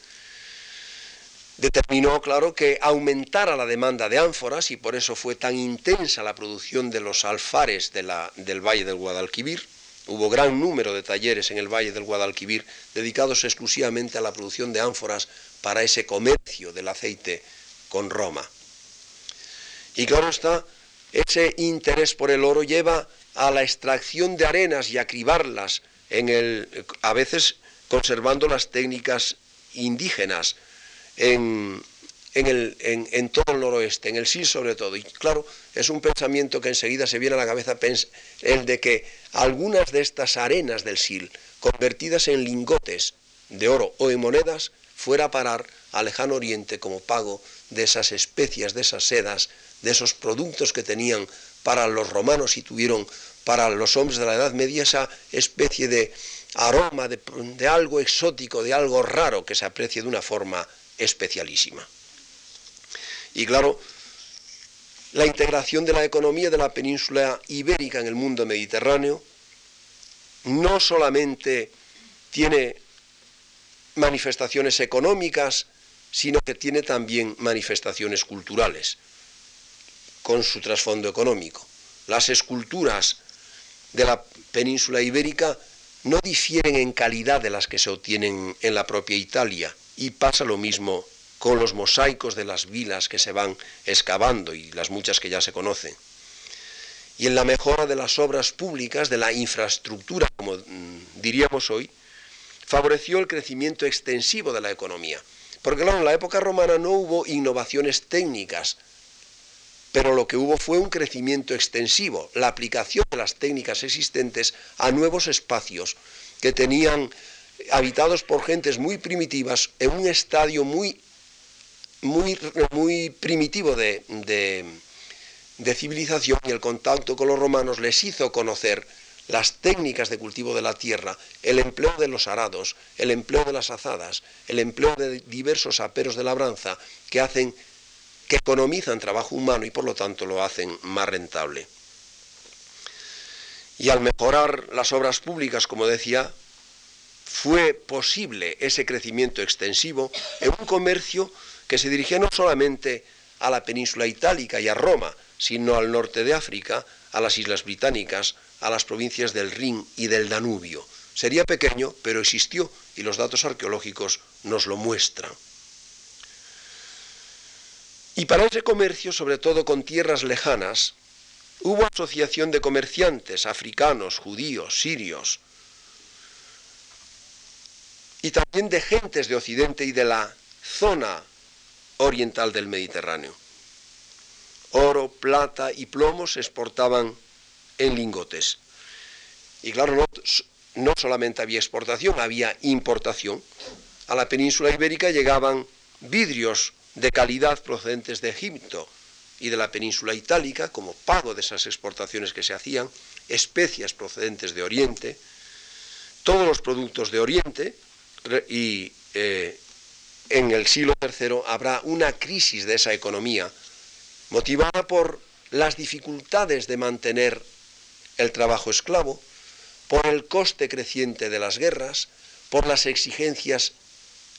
determinó, claro, que aumentara la demanda de ánforas y por eso fue tan intensa la producción de los alfares del Valle del Guadalquivir. Hubo gran número de talleres en el Valle del Guadalquivir dedicados exclusivamente a la producción de ánforas para ese comercio del aceite con Roma. Y claro está, ese interés por el oro lleva a la extracción de arenas y a cribarlas, a veces conservando las técnicas indígenas en, en, el, en, todo el noroeste, en el Sil sobre todo. Y claro, es un pensamiento que enseguida se viene a la cabeza, el de que algunas de estas arenas del Sil, convertidas en lingotes de oro o en monedas, fuera a parar al lejano oriente como pago de esas especias, de esas sedas, de esos productos que tenían para los romanos y tuvieron para los hombres de la Edad Media esa especie de aroma, de, de algo exótico, de algo raro que se aprecia de una forma especialísima. Y claro, la integración de la economía de la península ibérica en el mundo mediterráneo no solamente tiene manifestaciones económicas, sino que tiene también manifestaciones culturales, con su trasfondo económico. Las esculturas de la península ibérica no difieren en calidad de las que se obtienen en la propia Italia, y pasa lo mismo con los mosaicos de las vilas que se van excavando y las muchas que ya se conocen. Y en la mejora de las obras públicas, de la infraestructura, como mm, diríamos hoy, favoreció el crecimiento extensivo de la economía. Porque claro, en la época romana no hubo innovaciones técnicas pero lo que hubo fue un crecimiento extensivo, la aplicación de las técnicas existentes a nuevos espacios que tenían habitados por gentes muy primitivas en un estadio muy, muy, muy primitivo de, de civilización y el contacto con los romanos les hizo conocer las técnicas de cultivo de la tierra, el empleo de los arados, el empleo de las azadas, el empleo de diversos aperos de labranza que hacen que economizan trabajo humano y por lo tanto lo hacen más rentable. Y al mejorar las obras públicas, como decía, fue posible ese crecimiento extensivo en un comercio que se dirigía no solamente a la península itálica y a Roma, sino al norte de África, a las islas británicas, a las provincias del Rin y del Danubio. Sería pequeño, pero existió y los datos arqueológicos nos lo muestran. Y para ese comercio, sobre todo con tierras lejanas, hubo asociación de comerciantes africanos, judíos, sirios, y también de gentes de Occidente y de la zona oriental del Mediterráneo. Oro, plata y plomo se exportaban en lingotes. Y claro, no, no solamente había exportación, había importación. A la península ibérica llegaban vidrios de calidad procedentes de Egipto y de la península itálica, como pago de esas exportaciones que se hacían, especias procedentes de Oriente, todos los productos de Oriente, y eh, en el siglo III habrá una crisis de esa economía motivada por las dificultades de mantener el trabajo esclavo, por el coste creciente de las guerras, por las exigencias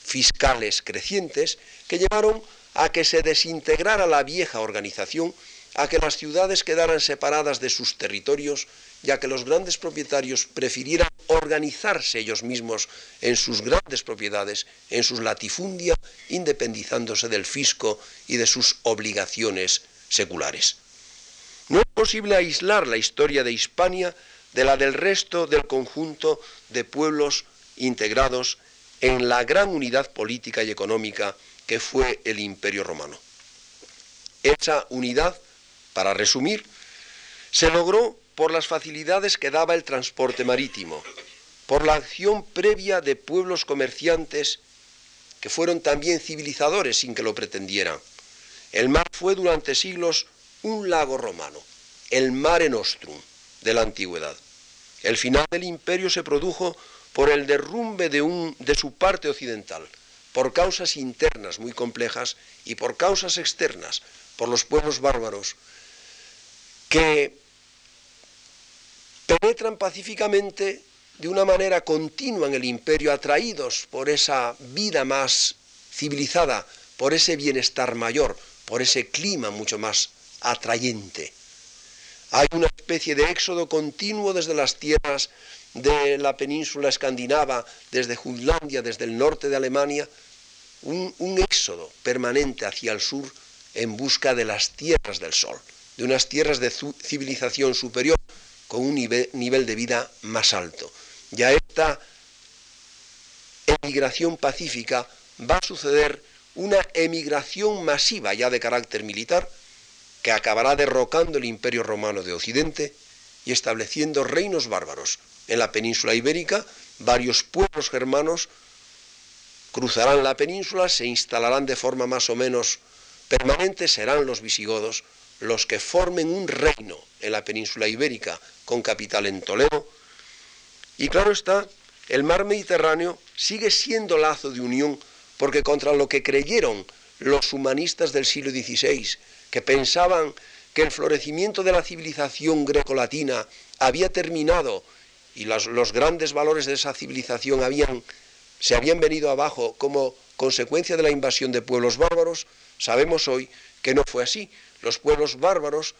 fiscales crecientes que llevaron a que se desintegrara la vieja organización, a que las ciudades quedaran separadas de sus territorios, ya que los grandes propietarios prefirieran organizarse ellos mismos en sus grandes propiedades, en sus latifundia, independizándose del fisco y de sus obligaciones seculares. No es posible aislar la historia de Hispania de la del resto del conjunto de pueblos integrados en la gran unidad política y económica que fue el Imperio Romano. Esa unidad, para resumir, se logró por las facilidades que daba el transporte marítimo, por la acción previa de pueblos comerciantes que fueron también civilizadores sin que lo pretendieran. El mar fue durante siglos un lago romano, el Mare Nostrum de la antigüedad. El final del imperio se produjo por el derrumbe de, un, de su parte occidental, por causas internas muy complejas y por causas externas, por los pueblos bárbaros, que penetran pacíficamente de una manera continua en el imperio, atraídos por esa vida más civilizada, por ese bienestar mayor, por ese clima mucho más atrayente. Hay una especie de éxodo continuo desde las tierras de la península escandinava, desde Jutlandia, desde el norte de Alemania, un, éxodo permanente hacia el sur en busca de las tierras del sol, de unas tierras de civilización superior con un nivel, de vida más alto. Ya esta emigración pacífica va a suceder una emigración masiva ya de carácter militar que acabará derrocando el imperio romano de Occidente y estableciendo reinos bárbaros. En la península ibérica, varios pueblos germanos cruzarán la península, se instalarán de forma más o menos permanente, serán los visigodos los que formen un reino en la península ibérica con capital en Toledo. Y claro está, el mar Mediterráneo sigue siendo lazo de unión porque contra lo que creyeron los humanistas del siglo XVI, que pensaban que el florecimiento de la civilización grecolatina había terminado y los grandes valores de esa civilización habían se habían venido abajo como consecuencia de la invasión de pueblos bárbaros, sabemos hoy que no fue así. Los pueblos bárbaros,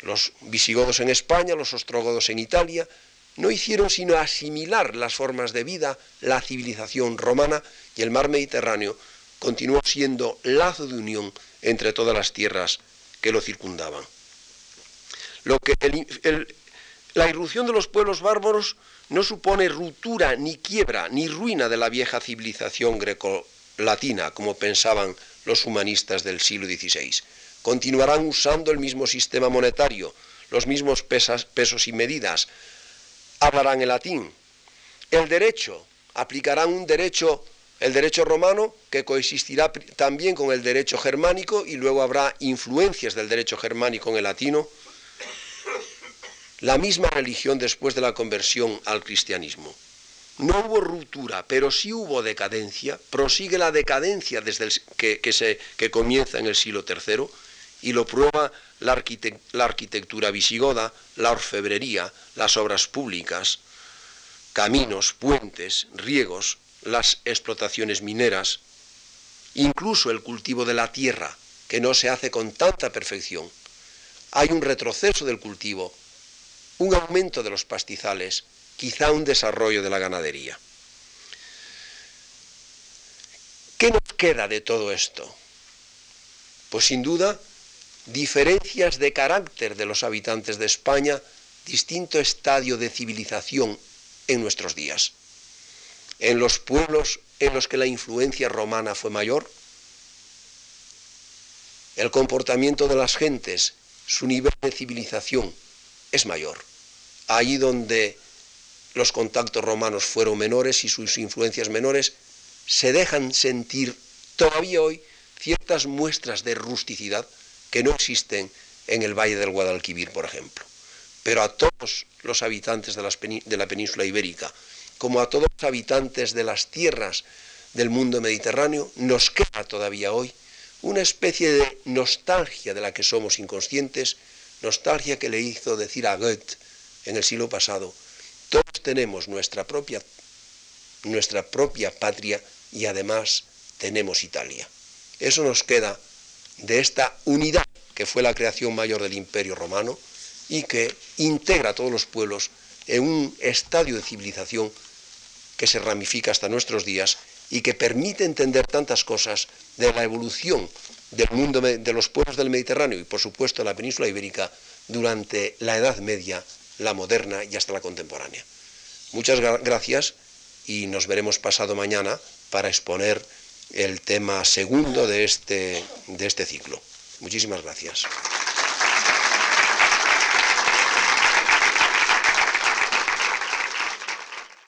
los visigodos en España, los ostrógodos en Italia, no hicieron sino asimilar las formas de vida, la civilización romana y el mar Mediterráneo continuó siendo lazo de unión entre todas las tierras que lo circundaban. Lo que la irrupción de los pueblos bárbaros no supone ruptura, ni quiebra, ni ruina de la vieja civilización greco-latina, como pensaban los humanistas del siglo XVI. Continuarán usando el mismo sistema monetario, los mismos pesos y medidas, hablarán el latín. El derecho, aplicarán un derecho, el derecho romano, que coexistirá también con el derecho germánico y luego habrá influencias del derecho germánico en el latino. La misma religión después de la conversión al cristianismo. No hubo ruptura, pero sí hubo decadencia. Prosigue la decadencia desde que, se, que comienza en el siglo III y lo prueba la, arquitectura visigoda, la orfebrería, las obras públicas, caminos, puentes, riegos, las explotaciones mineras, incluso el cultivo de la tierra, que no se hace con tanta perfección. Hay un retroceso del cultivo, un aumento de los pastizales, quizá un desarrollo de la ganadería. ¿Qué nos queda de todo esto? Pues sin duda diferencias de carácter de los habitantes de España, distinto estadio de civilización en nuestros días. En los pueblos en los que la influencia romana fue mayor, el comportamiento de las gentes, su nivel de civilización es mayor. Allí donde los contactos romanos fueron menores y sus influencias menores, se dejan sentir todavía hoy ciertas muestras de rusticidad que no existen en el Valle del Guadalquivir, por ejemplo. Pero a todos los habitantes de, la península ibérica, como a todos los habitantes de las tierras del mundo mediterráneo, nos queda todavía hoy una especie de nostalgia de la que somos inconscientes, nostalgia que le hizo decir a Goethe en el siglo pasado, todos tenemos nuestra propia, nuestra propia patria y además tenemos Italia. Eso nos queda de esta unidad que fue la creación mayor del Imperio Romano y que integra a todos los pueblos en un estadio de civilización que se ramifica hasta nuestros días y que permite entender tantas cosas de la evolución del mundo de los pueblos del Mediterráneo y por supuesto de la península ibérica durante la Edad Media, la moderna y hasta la contemporánea. Muchas gracias y nos veremos pasado mañana para exponer el tema segundo de este, de este ciclo. Muchísimas gracias.